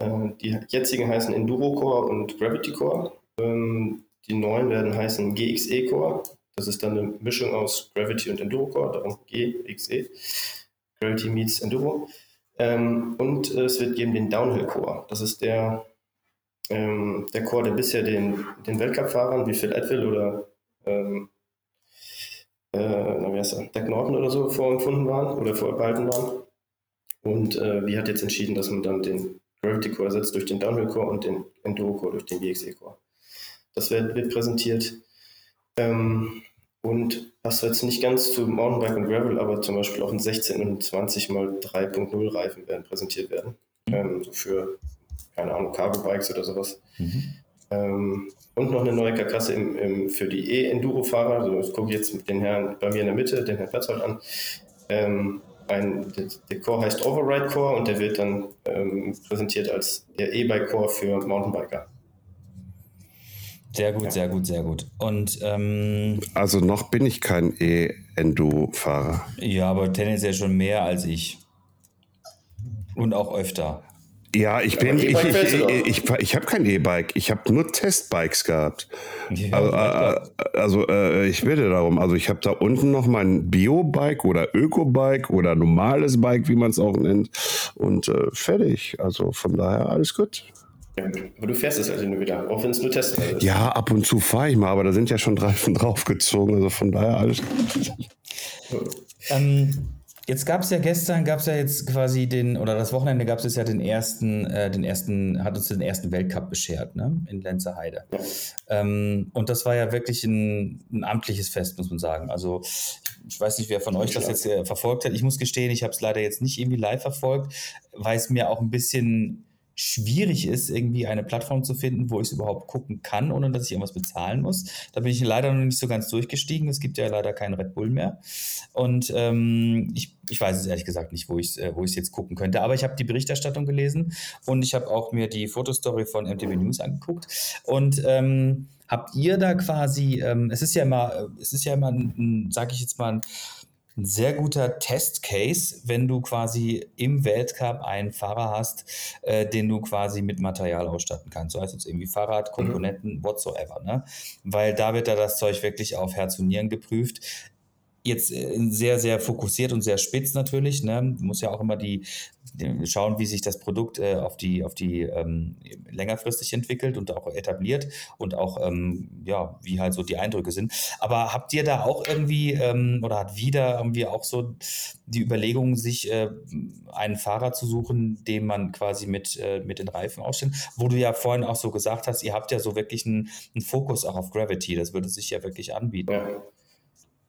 Ähm, die jetzigen heißen Enduro Core und Gravity Core. Ähm, die neuen werden heißen GXE Core. Das ist dann eine Mischung aus Gravity und Enduro Core, darum GXE. Gravity meets Enduro. Ähm, und es wird geben den Downhill Core. Das ist der, der Core, der bisher den, den Weltcup-Fahrern wie Phil Atwill oder ähm, äh, er, Doug Norton oder so vorempfunden waren oder vorbehalten waren. Und äh, wie hat jetzt entschieden, dass man dann den Gravity Core ersetzt durch den Downhill Core und den Enduro Core durch den BXE Core. Das wird, wird präsentiert. Ähm, und was jetzt nicht ganz zu Mountainbike und Gravel, aber zum Beispiel auch ein 16 und 20 mal 3.0 Reifen werden präsentiert werden. Mhm. Ähm, für, keine Ahnung, Cargo-Bikes oder sowas. Mhm. Ähm, und noch eine neue Karkasse im, im, für die E-Enduro-Fahrer. Also ich gucke jetzt den Herrn bei mir in der Mitte, den Herrn Petzold an. Ähm, ein, der, der, Core heißt Override Core und der wird dann ähm, präsentiert als der E-Bike Core für Mountainbiker. Sehr gut, ja. sehr gut, sehr gut. Und ähm, also noch bin ich kein E-Endo-Fahrer. Ja, aber tendenziell schon mehr als ich. Und auch öfter. Ja, ich bin, ich, ich, ich, ich, ich habe kein E-Bike, ich habe nur Testbikes gehabt. Ja, also, äh, also äh, ich bitte darum, also ich habe da unten noch mein Bio-Bike oder Öko-Bike oder normales Bike, wie man es auch nennt, und äh, fertig. Also von daher alles gut. aber du fährst es also nur wieder, auch wenn es nur Test ist. Ja, ab und zu fahre ich mal, aber da sind ja schon Reifen [LAUGHS] draufgezogen, also von daher alles gut. Ähm, Jetzt gab es ja gestern, gab es ja jetzt quasi den, oder das Wochenende gab es ja den ersten, äh, den ersten, hat uns den ersten Weltcup beschert, ne? In Lenzerheide. Ähm, und das war ja wirklich ein, ein, amtliches Fest, muss man sagen. Also ich weiß nicht, wer von euch das jetzt äh, verfolgt hat. Ich muss gestehen, ich habe es leider jetzt nicht irgendwie live verfolgt, weil es mir auch ein bisschen schwierig ist, irgendwie eine Plattform zu finden, wo ich es überhaupt gucken kann, ohne dass ich irgendwas bezahlen muss. Da bin ich leider noch nicht so ganz durchgestiegen. Es gibt ja leider keinen Red Bull mehr. Und ähm, ich, ich weiß es ehrlich gesagt nicht, wo ich es äh, wo jetzt gucken könnte. Aber ich habe die Berichterstattung gelesen und ich habe auch mir die Fotostory von MTV News angeguckt. Und ähm, habt ihr da quasi, ähm, es ist ja immer, äh, es ist ja immer, sage ich jetzt mal, ein ein sehr guter Testcase, wenn du quasi im Weltcup einen Fahrer hast, äh, den du quasi mit Material ausstatten kannst. So heißt es irgendwie Fahrrad, mhm. Komponenten, mhm. whatsoever. Ne? Weil da wird da das Zeug wirklich auf Herz und Nieren geprüft jetzt äh, sehr, sehr fokussiert und sehr spitz natürlich. Ne? Muss ja auch immer die, die schauen, wie sich das Produkt äh, auf die, auf die ähm, längerfristig entwickelt und auch etabliert und auch, ähm, ja, wie halt so die Eindrücke sind. Aber habt ihr da auch irgendwie ähm, oder hat wieder irgendwie auch so die Überlegung, sich äh, einen Fahrer zu suchen, den man quasi mit, äh, mit den Reifen ausstellt? Wo du ja vorhin auch so gesagt hast, ihr habt ja so wirklich einen, einen Fokus auch auf Gravity. Das würde sich ja wirklich anbieten. Ja.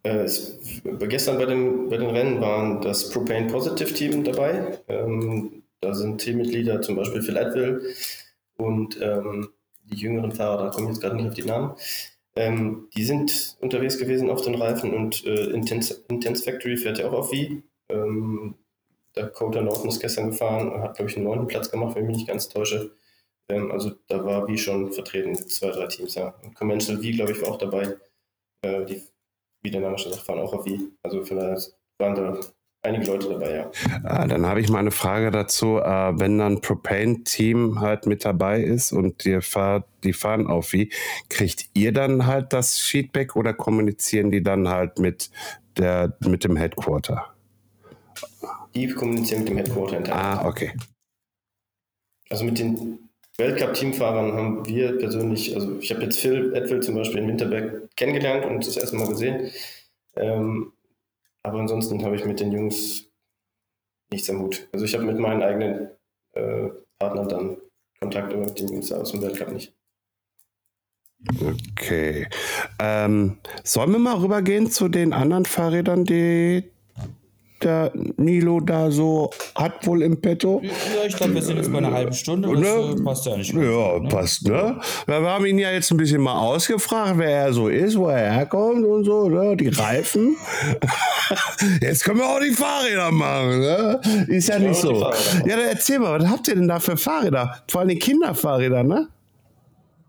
Äh, es, gestern bei den, bei den Rennen waren das Propane Positive Team dabei. Ähm, da sind Teammitglieder zum Beispiel Phil Atwill und ähm, die jüngeren Fahrer, da komme ich jetzt gerade nicht auf die Namen. Ähm, die sind unterwegs gewesen auf den Reifen und äh, Intense, Intense Factory fährt ja auch auf wie. Ähm, Coder Norton ist gestern gefahren hat, glaube ich, einen neunten Platz gemacht, wenn ich mich nicht ganz täusche. Ähm, also da war wie schon vertreten, zwei, drei Teams, ja. Und Conventional V, glaube ich, war auch dabei. Äh, die wie der Name schon sagt, fahren auch auf Wie. Also vielleicht waren da einige Leute dabei, ja. Ah, dann habe ich mal eine Frage dazu. Äh, wenn dann Propane-Team halt mit dabei ist und die, fahrt, die fahren auf Wie, kriegt ihr dann halt das Feedback oder kommunizieren die dann halt mit, der, mit dem Headquarter? Die kommunizieren mit dem Headquarter. Ah, okay. Also mit den Weltcup-Teamfahrern haben wir persönlich, also ich habe jetzt Phil Edwill zum Beispiel in Winterberg kennengelernt und das erste Mal gesehen. Ähm, aber ansonsten habe ich mit den Jungs nichts am Hut. Also ich habe mit meinen eigenen äh, Partnern dann Kontakt, aber mit den Jungs aus dem Weltcup nicht. Okay. Ähm, sollen wir mal rübergehen zu den anderen Fahrrädern, die der Nilo da so hat wohl im Petto. Ja, ich glaube, wir sind jetzt bei einer halben Stunde. Das ne? Äh, passt ja nicht. Mehr, ja, ne? passt, ne? Wir haben ihn ja jetzt ein bisschen mal ausgefragt, wer er so ist, wo er herkommt und so, ne? Die Reifen. [LAUGHS] jetzt können wir auch die Fahrräder machen, ne? Ist ja nicht so. Ja, dann erzähl mal, was habt ihr denn da für Fahrräder? Vor allem die Kinderfahrräder, ne?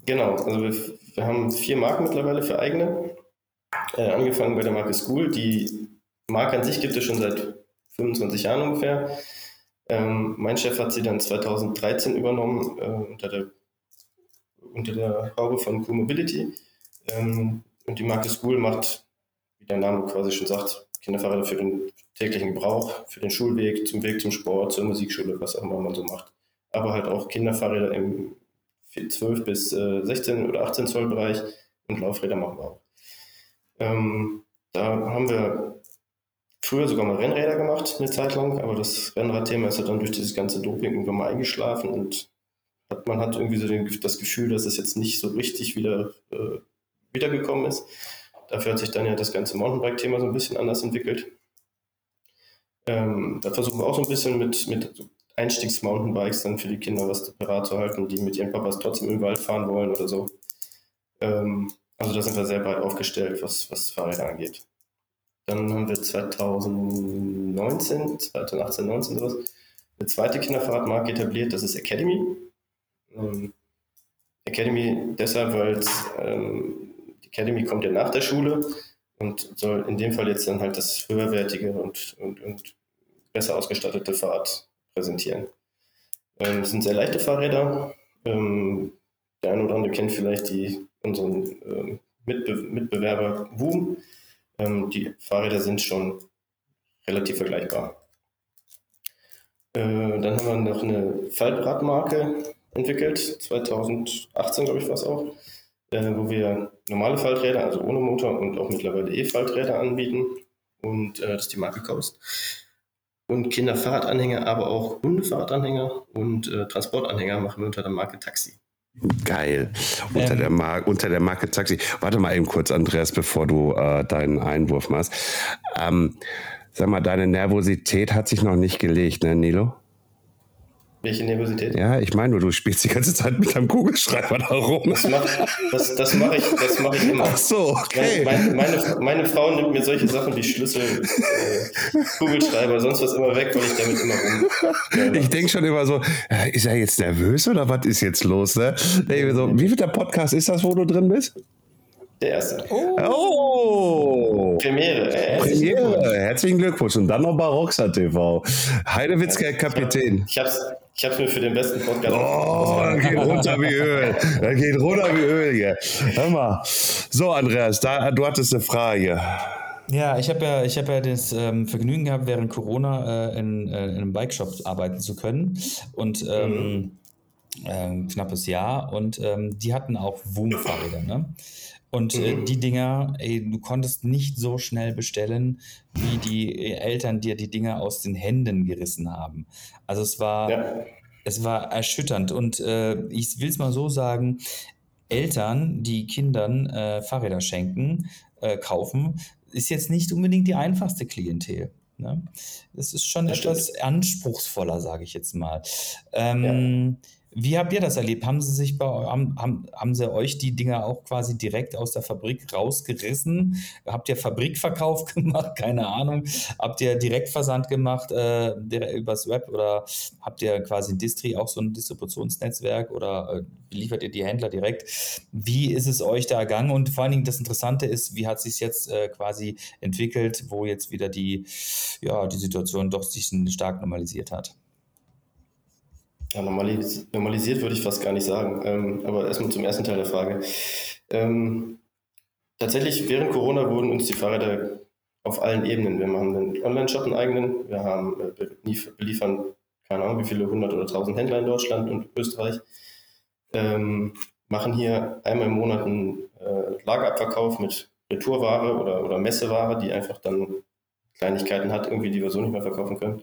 Genau, also wir, wir haben vier Marken mittlerweile für eigene. Äh, angefangen bei der Marke School, die Marke an sich gibt es schon seit 25 Jahren ungefähr. Ähm, mein Chef hat sie dann 2013 übernommen äh, unter, der, unter der Haube von Q-Mobility. Ähm, und die Marke School macht, wie der Name quasi schon sagt, Kinderfahrräder für den täglichen Gebrauch, für den Schulweg, zum Weg zum Sport, zur Musikschule, was auch immer man so macht. Aber halt auch Kinderfahrräder im 12 bis äh, 16 oder 18 Zoll Bereich und Laufräder machen wir auch. Ähm, da haben wir früher sogar mal Rennräder gemacht, eine Zeit lang, aber das Rennradthema ist ja dann durch dieses ganze Doping irgendwann mal eingeschlafen und hat, man hat irgendwie so den, das Gefühl, dass es jetzt nicht so richtig wieder äh, wiedergekommen ist. Dafür hat sich dann ja das ganze Mountainbike-Thema so ein bisschen anders entwickelt. Ähm, da versuchen wir auch so ein bisschen mit, mit Einstiegs-Mountainbikes dann für die Kinder was parat zu halten, die mit ihren Papas trotzdem im Wald fahren wollen oder so. Ähm, also da sind wir sehr breit aufgestellt, was, was Fahrräder angeht. Dann haben wir 2019, 2018, 19 sowas, eine zweite Kinderfahrradmarke etabliert, das ist Academy. Ähm, Academy deshalb, weil ähm, die Academy kommt ja nach der Schule und soll in dem Fall jetzt dann halt das höherwertige und, und, und besser ausgestattete Fahrrad präsentieren. Ähm, das sind sehr leichte Fahrräder. Ähm, der eine oder andere kennt vielleicht die, unseren ähm, Mitbe Mitbewerber Boom. Ähm, die Fahrräder sind schon relativ vergleichbar. Äh, dann haben wir noch eine Faltradmarke entwickelt, 2018 glaube ich war es auch, äh, wo wir normale Falträder, also ohne Motor und auch mittlerweile E-Falträder anbieten. Und äh, das ist die Marke Coast. und Kinderfahrradanhänger, aber auch Hundefahrradanhänger und äh, Transportanhänger machen wir unter der Marke Taxi. Geil. Unter, ähm, der Mar unter der Marke Taxi. Warte mal eben kurz, Andreas, bevor du äh, deinen Einwurf machst. Ähm, sag mal, deine Nervosität hat sich noch nicht gelegt, ne, Nilo? Welche Nervosität? Ja, ich meine nur, du spielst die ganze Zeit mit deinem Kugelschreiber da rum. Das mache das, das mach ich, mach ich immer. Ach so, okay. Meine, meine, meine, Frau nimmt mir solche Sachen wie Schlüssel, äh, Kugelschreiber, sonst was immer weg, weil ich damit immer rum. Ja, ich denke schon immer so, ist er jetzt nervös oder was ist jetzt los? Ne? So, wie viel der Podcast ist das, wo du drin bist? Der erste. Oh! oh. Premiere. Äh, Premiere. Herzlichen Glückwunsch. Und dann noch bei Rockstar TV. Heidewitzker Kapitän. Ich hab's, ich hab's mir für den besten Podcast. Oh, da geht runter wie Öl. Da geht runter wie Öl hier. Hör mal. So, Andreas, da, du hattest eine Frage. Ja, ich habe ja, hab ja das ähm, Vergnügen gehabt, während Corona äh, in, äh, in einem Bikeshop arbeiten zu können. Und ähm, mhm. äh, knappes Jahr. Und ähm, die hatten auch Wohnfahrräder. Ne? Und äh, mhm. die Dinger, ey, du konntest nicht so schnell bestellen, wie die Eltern dir die Dinger aus den Händen gerissen haben. Also es war, ja. es war erschütternd. Und äh, ich will es mal so sagen, Eltern, die Kindern äh, Fahrräder schenken, äh, kaufen, ist jetzt nicht unbedingt die einfachste Klientel. Ne? Das ist schon das etwas stimmt. anspruchsvoller, sage ich jetzt mal. Ähm, ja. Wie habt ihr das erlebt? Haben sie sich bei, haben, haben, haben sie euch die Dinger auch quasi direkt aus der Fabrik rausgerissen? Habt ihr Fabrikverkauf [LAUGHS] gemacht? Keine Ahnung. Habt ihr Direktversand gemacht äh, übers Web oder habt ihr quasi ein Distri, auch so ein Distributionsnetzwerk oder äh, beliefert ihr die Händler direkt? Wie ist es euch da ergangen? Und vor allen Dingen das Interessante ist, wie hat sich jetzt äh, quasi entwickelt, wo jetzt wieder die, ja, die Situation doch sich stark normalisiert hat? Ja, normalis normalisiert würde ich fast gar nicht sagen. Ähm, aber erstmal zum ersten Teil der Frage. Ähm, tatsächlich, während Corona wurden uns die Fahrräder auf allen Ebenen. Wir machen einen Online-Shop, einen eigenen. Wir haben, äh, beliefern, keine Ahnung, wie viele hundert oder tausend Händler in Deutschland und Österreich. Ähm, machen hier einmal im Monat einen äh, Lagerabverkauf mit Retourware oder, oder Messeware, die einfach dann Kleinigkeiten hat, irgendwie, die wir so nicht mehr verkaufen können.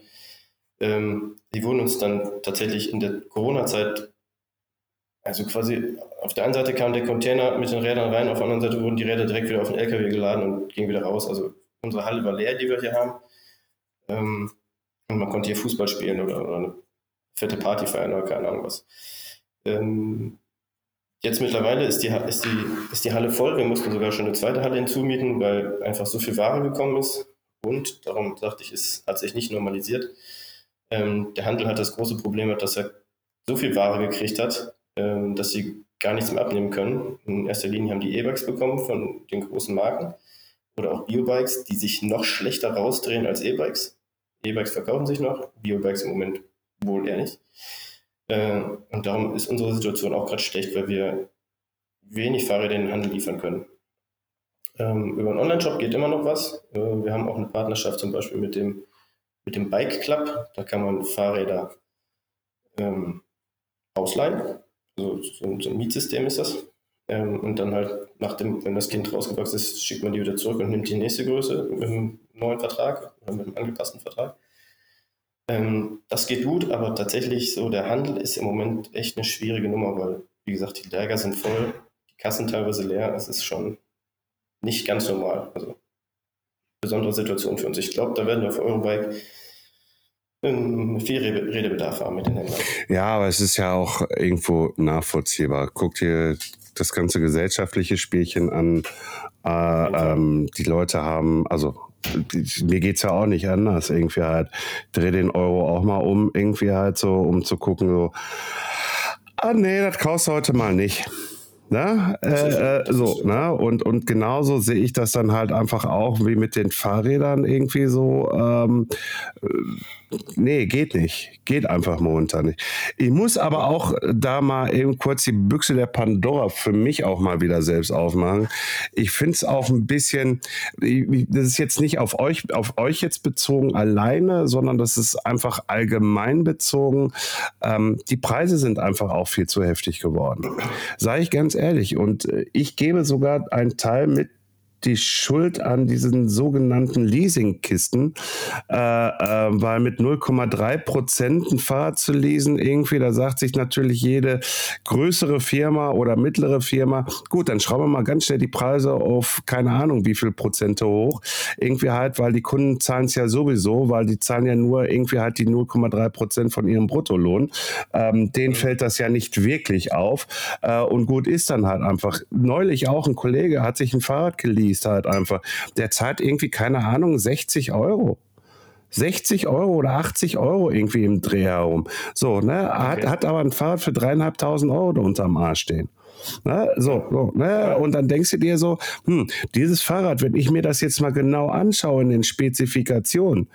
Ähm, die wurden uns dann tatsächlich in der Corona-Zeit, also quasi auf der einen Seite kam der Container mit den Rädern rein, auf der anderen Seite wurden die Räder direkt wieder auf den LKW geladen und gingen wieder raus. Also unsere Halle war leer, die wir hier haben. Ähm, und man konnte hier Fußball spielen oder, oder eine fette Party feiern oder keine Ahnung was. Ähm, jetzt mittlerweile ist die, ist, die, ist die Halle voll. Wir mussten sogar schon eine zweite Halle hinzumieten, weil einfach so viel Ware gekommen ist. Und darum dachte ich, es hat sich nicht normalisiert. Ähm, der Handel hat das große Problem, dass er so viel Ware gekriegt hat, ähm, dass sie gar nichts mehr abnehmen können. In erster Linie haben die E-Bikes bekommen von den großen Marken oder auch Biobikes, die sich noch schlechter rausdrehen als E-Bikes. E-Bikes verkaufen sich noch, Biobikes im Moment wohl eher nicht. Äh, und darum ist unsere Situation auch gerade schlecht, weil wir wenig Fahrräder in den Handel liefern können. Ähm, über einen Online-Shop geht immer noch was. Äh, wir haben auch eine Partnerschaft zum Beispiel mit dem mit dem Bike Club. Da kann man Fahrräder ähm, ausleihen. Also so, ein Mietsystem ist das. Ähm, und dann halt, nach dem, wenn das Kind rausgewachsen ist, schickt man die wieder zurück und nimmt die nächste Größe mit einem neuen Vertrag oder mit einem angepassten Vertrag. Ähm, das geht gut, aber tatsächlich so, der Handel ist im Moment echt eine schwierige Nummer, weil, wie gesagt, die Lager sind voll, die Kassen teilweise leer. Es ist schon nicht ganz normal. Also besondere Situation für uns. Ich glaube, da werden wir auf Eurobike viel Redebedarf haben mit den Händlern. Ja, aber es ist ja auch irgendwo nachvollziehbar. Guck dir das ganze gesellschaftliche Spielchen an. Äh, ähm, die Leute haben, also mir geht es ja auch nicht anders. Irgendwie halt, dreh den Euro auch mal um, irgendwie halt so, um zu gucken, so, ah nee, das kaufst du heute mal nicht. Ne? Äh, äh, so, ne? Und, und genauso sehe ich das dann halt einfach auch wie mit den Fahrrädern irgendwie so. Ähm, äh, nee, geht nicht. Geht einfach momentan nicht. Ich muss aber auch da mal eben kurz die Büchse der Pandora für mich auch mal wieder selbst aufmachen. Ich finde es auch ein bisschen, das ist jetzt nicht auf euch, auf euch jetzt bezogen alleine, sondern das ist einfach allgemein bezogen. Ähm, die Preise sind einfach auch viel zu heftig geworden. Sage ich ganz ehrlich. Und äh, ich gebe sogar einen Teil mit die Schuld an diesen sogenannten Leasingkisten, äh, äh, weil mit 0,3 Prozent ein Fahrrad zu leasen, irgendwie, da sagt sich natürlich jede größere Firma oder mittlere Firma, gut, dann schrauben wir mal ganz schnell die Preise auf keine Ahnung wie viel Prozente hoch. Irgendwie halt, weil die Kunden zahlen es ja sowieso, weil die zahlen ja nur irgendwie halt die 0,3 Prozent von ihrem Bruttolohn. Ähm, denen fällt das ja nicht wirklich auf. Äh, und gut ist dann halt einfach. Neulich auch ein Kollege hat sich ein Fahrrad geleast halt einfach. Der zahlt irgendwie, keine Ahnung, 60 Euro. 60 Euro oder 80 Euro irgendwie im Dreh herum. So, ne? Hat, hat aber ein Fahrrad für dreieinhalbtausend Euro da unterm Arsch stehen. Ne? So, so ne? Und dann denkst du dir so, hm, dieses Fahrrad, wenn ich mir das jetzt mal genau anschaue in den Spezifikationen,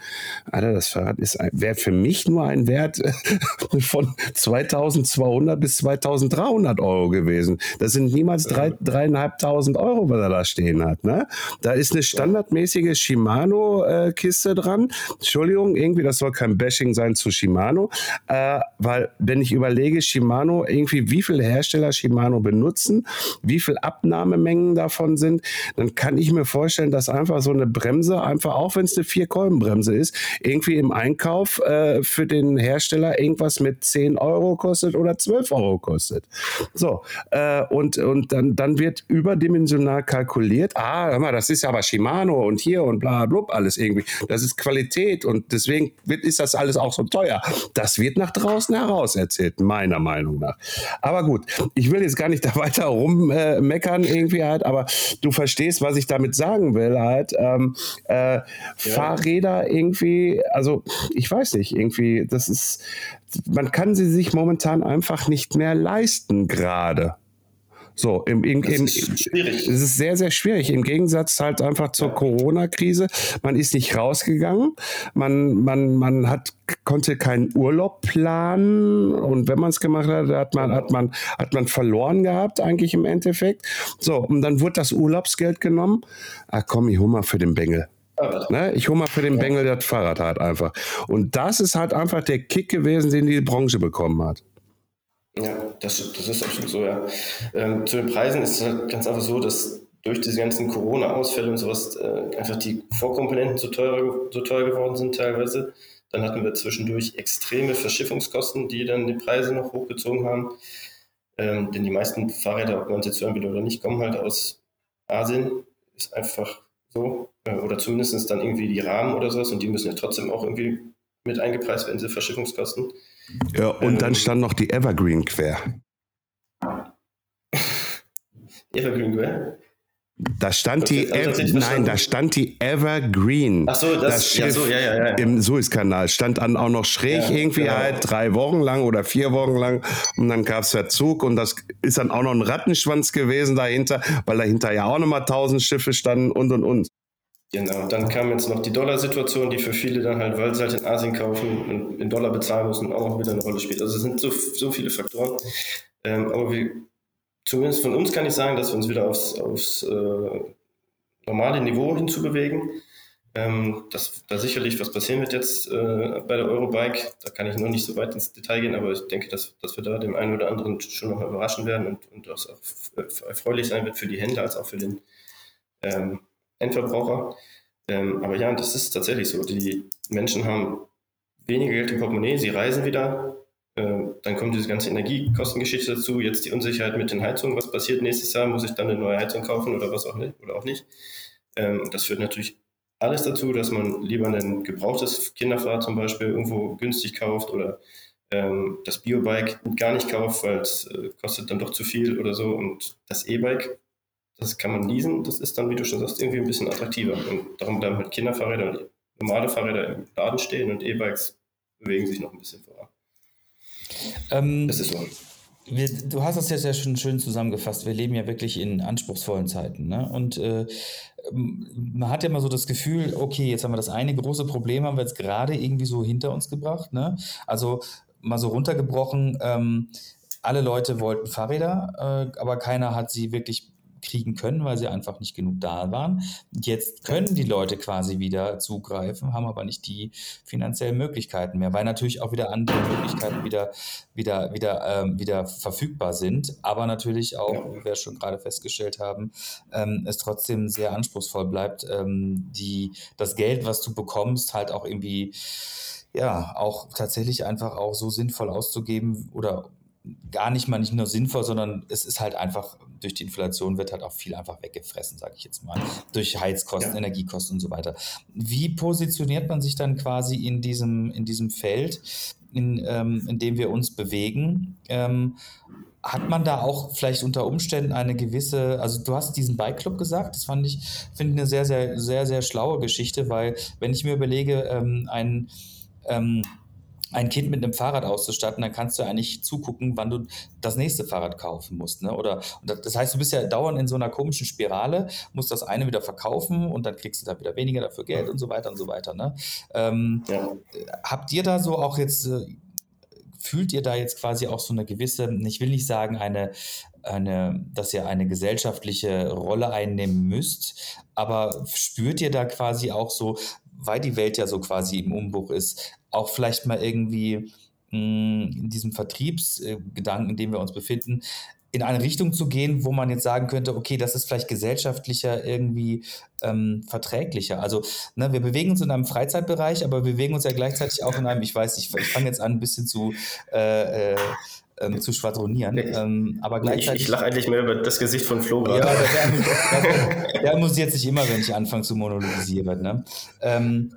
Alter, das Fahrrad ist wäre für mich nur ein Wert [LAUGHS] von 2200 bis 2300 Euro gewesen. Das sind niemals drei, dreieinhalbtausend Euro, was er da stehen hat. Ne? Da ist eine standardmäßige Shimano-Kiste äh, dran. Entschuldigung, irgendwie, das soll kein Bashing sein zu Shimano, äh, weil wenn ich überlege, Shimano, irgendwie, wie viele Hersteller Shimano benutzt, benutzen, wie viel Abnahmemengen davon sind, dann kann ich mir vorstellen, dass einfach so eine Bremse, einfach auch wenn es eine Vier-Kolben-Bremse ist, irgendwie im Einkauf äh, für den Hersteller irgendwas mit 10 Euro kostet oder 12 Euro kostet. So, äh, und, und dann, dann wird überdimensional kalkuliert, ah, hör mal, das ist aber Shimano und hier und bla, bla, alles irgendwie. Das ist Qualität und deswegen wird, ist das alles auch so teuer. Das wird nach draußen heraus erzählt, meiner Meinung nach. Aber gut, ich will jetzt gar nicht da weiter rummeckern äh, irgendwie halt, aber du verstehst, was ich damit sagen will halt. Ähm, äh, ja. Fahrräder irgendwie, also ich weiß nicht, irgendwie, das ist, man kann sie sich momentan einfach nicht mehr leisten gerade. So, im, im, im, es ist sehr, sehr schwierig. Im Gegensatz halt einfach zur Corona-Krise. Man ist nicht rausgegangen. Man, man, man hat, konnte keinen Urlaub planen. Und wenn man es gemacht hat, hat man, hat man, hat man verloren gehabt, eigentlich im Endeffekt. So, und dann wurde das Urlaubsgeld genommen. Ah, komm, ich hol mal für den Bengel. Ne? Ich hole mal für den Bengel das Fahrrad halt einfach. Und das ist halt einfach der Kick gewesen, den die Branche bekommen hat. Ja, das, das ist absolut so, ja. Ähm, zu den Preisen ist es halt ganz einfach so, dass durch diese ganzen Corona-Ausfälle und sowas äh, einfach die Vorkomponenten so teuer, so teuer geworden sind teilweise. Dann hatten wir zwischendurch extreme Verschiffungskosten, die dann die Preise noch hochgezogen haben. Ähm, denn die meisten Fahrräder, ob man es jetzt hören will oder nicht, kommen halt aus Asien. Ist einfach so. Äh, oder zumindest dann irgendwie die Rahmen oder sowas und die müssen ja trotzdem auch irgendwie mit eingepreist werden, diese Verschiffungskosten. Ja, und ähm, dann stand noch die Evergreen quer. [LAUGHS] Evergreen quer? Da stand die, Ev nein, da stand die Evergreen. Ach so, das, das Schiff ja, so, ja, ja, ja. im Suezkanal stand dann auch noch schräg ja, irgendwie genau. halt drei Wochen lang oder vier Wochen lang und dann gab es Verzug und das ist dann auch noch ein Rattenschwanz gewesen dahinter, weil dahinter ja auch nochmal tausend Schiffe standen und und und. Genau, dann kam jetzt noch die Dollarsituation, die für viele dann halt, weil sie halt in Asien kaufen und in Dollar bezahlen müssen, auch noch wieder eine Rolle spielt. Also es sind so, so viele Faktoren. Ähm, aber wir, zumindest von uns kann ich sagen, dass wir uns wieder aufs, aufs äh, normale Niveau hinzubewegen. Ähm, dass da sicherlich was passieren wird jetzt äh, bei der Eurobike. Da kann ich noch nicht so weit ins Detail gehen, aber ich denke, dass, dass wir da dem einen oder anderen schon noch überraschen werden und, und das auch erfreulich sein wird für die Händler als auch für den ähm, Endverbraucher. Ähm, aber ja, das ist tatsächlich so. Die Menschen haben weniger Geld im Portemonnaie, sie reisen wieder. Ähm, dann kommt diese ganze Energiekostengeschichte dazu. Jetzt die Unsicherheit mit den Heizungen. Was passiert nächstes Jahr? Muss ich dann eine neue Heizung kaufen oder was auch nicht? Oder auch nicht? Ähm, das führt natürlich alles dazu, dass man lieber ein gebrauchtes Kinderfahrrad zum Beispiel irgendwo günstig kauft oder ähm, das Biobike gar nicht kauft, weil es äh, kostet dann doch zu viel oder so. Und das E-Bike das kann man leasen, das ist dann, wie du schon sagst, irgendwie ein bisschen attraktiver. Und darum bleiben halt Kinderfahrräder und normale Fahrräder im Laden stehen und E-Bikes bewegen sich noch ein bisschen voran. Ähm, das ist so. Wir, du hast das jetzt ja schon schön zusammengefasst. Wir leben ja wirklich in anspruchsvollen Zeiten. Ne? Und äh, man hat ja immer so das Gefühl, okay, jetzt haben wir das eine große Problem, haben wir jetzt gerade irgendwie so hinter uns gebracht. Ne? Also mal so runtergebrochen, ähm, alle Leute wollten Fahrräder, äh, aber keiner hat sie wirklich kriegen können, weil sie einfach nicht genug da waren. Jetzt können die Leute quasi wieder zugreifen, haben aber nicht die finanziellen Möglichkeiten mehr, weil natürlich auch wieder andere Möglichkeiten wieder, wieder, wieder, ähm, wieder verfügbar sind, aber natürlich auch, wie wir schon gerade festgestellt haben, ähm, es trotzdem sehr anspruchsvoll bleibt, ähm, die, das Geld, was du bekommst, halt auch irgendwie ja, auch tatsächlich einfach auch so sinnvoll auszugeben oder gar nicht mal nicht nur sinnvoll, sondern es ist halt einfach, durch die Inflation wird halt auch viel einfach weggefressen, sage ich jetzt mal, durch Heizkosten, ja. Energiekosten und so weiter. Wie positioniert man sich dann quasi in diesem, in diesem Feld, in, ähm, in dem wir uns bewegen? Ähm, hat man da auch vielleicht unter Umständen eine gewisse, also du hast diesen Bike Club gesagt, das fand ich, finde ich eine sehr, sehr, sehr, sehr schlaue Geschichte, weil wenn ich mir überlege, ähm, ein ähm, ein Kind mit einem Fahrrad auszustatten, dann kannst du eigentlich zugucken, wann du das nächste Fahrrad kaufen musst. Ne? Oder das heißt, du bist ja dauernd in so einer komischen Spirale, musst das eine wieder verkaufen und dann kriegst du da wieder weniger dafür Geld und so weiter und so weiter. Ne? Ähm, ja. Habt ihr da so auch jetzt, äh, fühlt ihr da jetzt quasi auch so eine gewisse, ich will nicht sagen, eine, eine, dass ihr eine gesellschaftliche Rolle einnehmen müsst, aber spürt ihr da quasi auch so, weil die Welt ja so quasi im Umbruch ist, auch vielleicht mal irgendwie mh, hm, in diesem Vertriebsgedanken, in dem wir uns befinden, in eine Richtung zu gehen, wo man jetzt sagen könnte, okay, das ist vielleicht gesellschaftlicher irgendwie ähm, verträglicher. Also ne, wir bewegen uns in einem Freizeitbereich, aber wir bewegen uns ja gleichzeitig auch in einem, ich weiß, ich, ich fange jetzt an, ein bisschen zu äh, äh, ähm, zu schwadronieren. Ähm, aber gleichzeitig. Ich, ich lache eigentlich mehr über das Gesicht von Flo gerade. Ja, [LAUGHS] der, der, der, amüsiert sich immer, wenn ich anfange zu monologisieren. Ne? Ähm,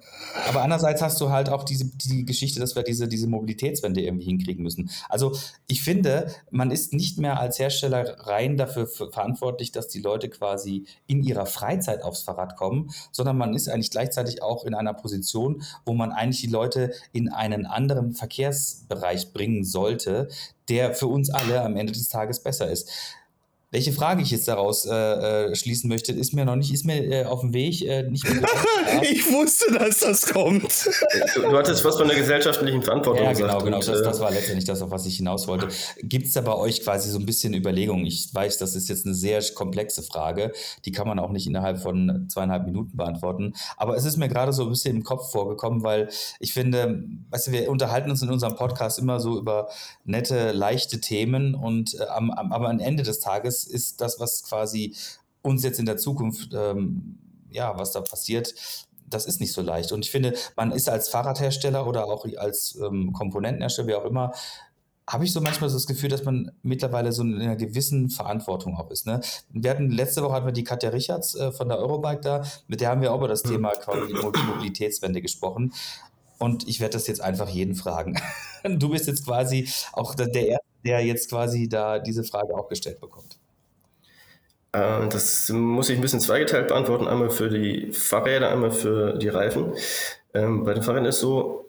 aber andererseits hast du halt auch diese die Geschichte, dass wir diese, diese Mobilitätswende irgendwie hinkriegen müssen. Also ich finde, man ist nicht mehr als Hersteller rein dafür verantwortlich, dass die Leute quasi in ihrer Freizeit aufs Fahrrad kommen, sondern man ist eigentlich gleichzeitig auch in einer Position, wo man eigentlich die Leute in einen anderen Verkehrsbereich bringen sollte, der für uns alle am Ende des Tages besser ist. Welche Frage ich jetzt daraus äh, äh, schließen möchte, ist mir noch nicht, ist mir äh, auf dem Weg äh, nicht mehr [LAUGHS] Ich wusste, dass das kommt. Du, du, hattest was von der gesellschaftlichen Verantwortung ja, gesagt. Ja, genau, genau. Das, das, war letztendlich das, auf was ich hinaus wollte. Gibt es da bei euch quasi so ein bisschen Überlegungen? Ich weiß, das ist jetzt eine sehr komplexe Frage. Die kann man auch nicht innerhalb von zweieinhalb Minuten beantworten. Aber es ist mir gerade so ein bisschen im Kopf vorgekommen, weil ich finde, weißt du, wir unterhalten uns in unserem Podcast immer so über nette, leichte Themen und äh, am, am, aber am Ende des Tages ist, ist das, was quasi uns jetzt in der Zukunft, ähm, ja, was da passiert, das ist nicht so leicht. Und ich finde, man ist als Fahrradhersteller oder auch als ähm, Komponentenhersteller, wie auch immer, habe ich so manchmal so das Gefühl, dass man mittlerweile so in einer gewissen Verantwortung auch ist. Ne? Wir hatten letzte Woche hatten wir die Katja Richards äh, von der Eurobike da, mit der haben wir auch über das hm. Thema quasi Mobilitätswende gesprochen. Und ich werde das jetzt einfach jeden fragen. [LAUGHS] Du bist jetzt quasi auch der Erste, der jetzt quasi da diese Frage auch gestellt bekommt. Äh, das muss ich ein bisschen zweigeteilt beantworten. Einmal für die Fahrräder, einmal für die Reifen. Ähm, bei den Fahrrädern ist so,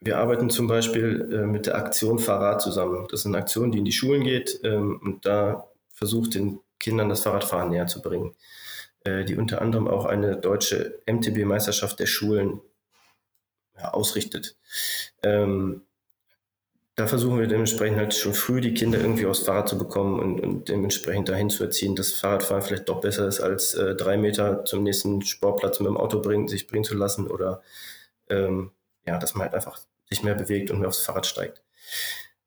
wir arbeiten zum Beispiel äh, mit der Aktion Fahrrad zusammen. Das ist eine Aktion, die in die Schulen geht ähm, und da versucht, den Kindern das Fahrradfahren näher zu bringen. Äh, die unter anderem auch eine deutsche MTB-Meisterschaft der Schulen ausrichtet. Ähm, da versuchen wir dementsprechend halt schon früh die Kinder irgendwie aufs Fahrrad zu bekommen und, und dementsprechend dahin zu erziehen, dass Fahrradfahren vielleicht doch besser ist, als äh, drei Meter zum nächsten Sportplatz mit dem Auto bringen, sich bringen zu lassen oder ähm, ja, dass man halt einfach sich mehr bewegt und mehr aufs Fahrrad steigt.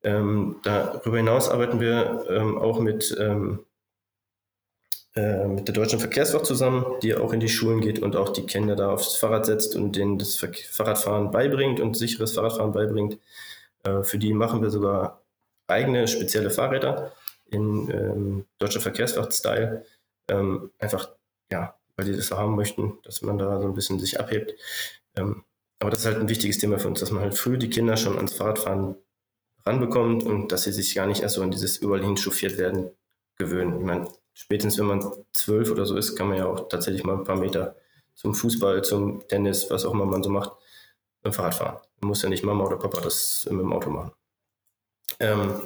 Ähm, darüber hinaus arbeiten wir ähm, auch mit, ähm, äh, mit der Deutschen Verkehrswacht zusammen, die auch in die Schulen geht und auch die Kinder da aufs Fahrrad setzt und denen das Fahrradfahren beibringt und sicheres Fahrradfahren beibringt. Äh, für die machen wir sogar eigene spezielle Fahrräder in ähm, deutscher Verkehrswacht-Style. Ähm, einfach, ja, weil die das so haben möchten, dass man da so ein bisschen sich abhebt. Ähm, aber das ist halt ein wichtiges Thema für uns, dass man halt früh die Kinder schon ans Fahrradfahren ranbekommt und dass sie sich gar nicht erst so in dieses überall hinchauffiert werden gewöhnen. Ich meine, spätestens wenn man zwölf oder so ist, kann man ja auch tatsächlich mal ein paar Meter zum Fußball, zum Tennis, was auch immer man so macht, mit dem Fahrrad fahren. Man muss ja nicht Mama oder Papa das mit dem Auto machen. Ähm,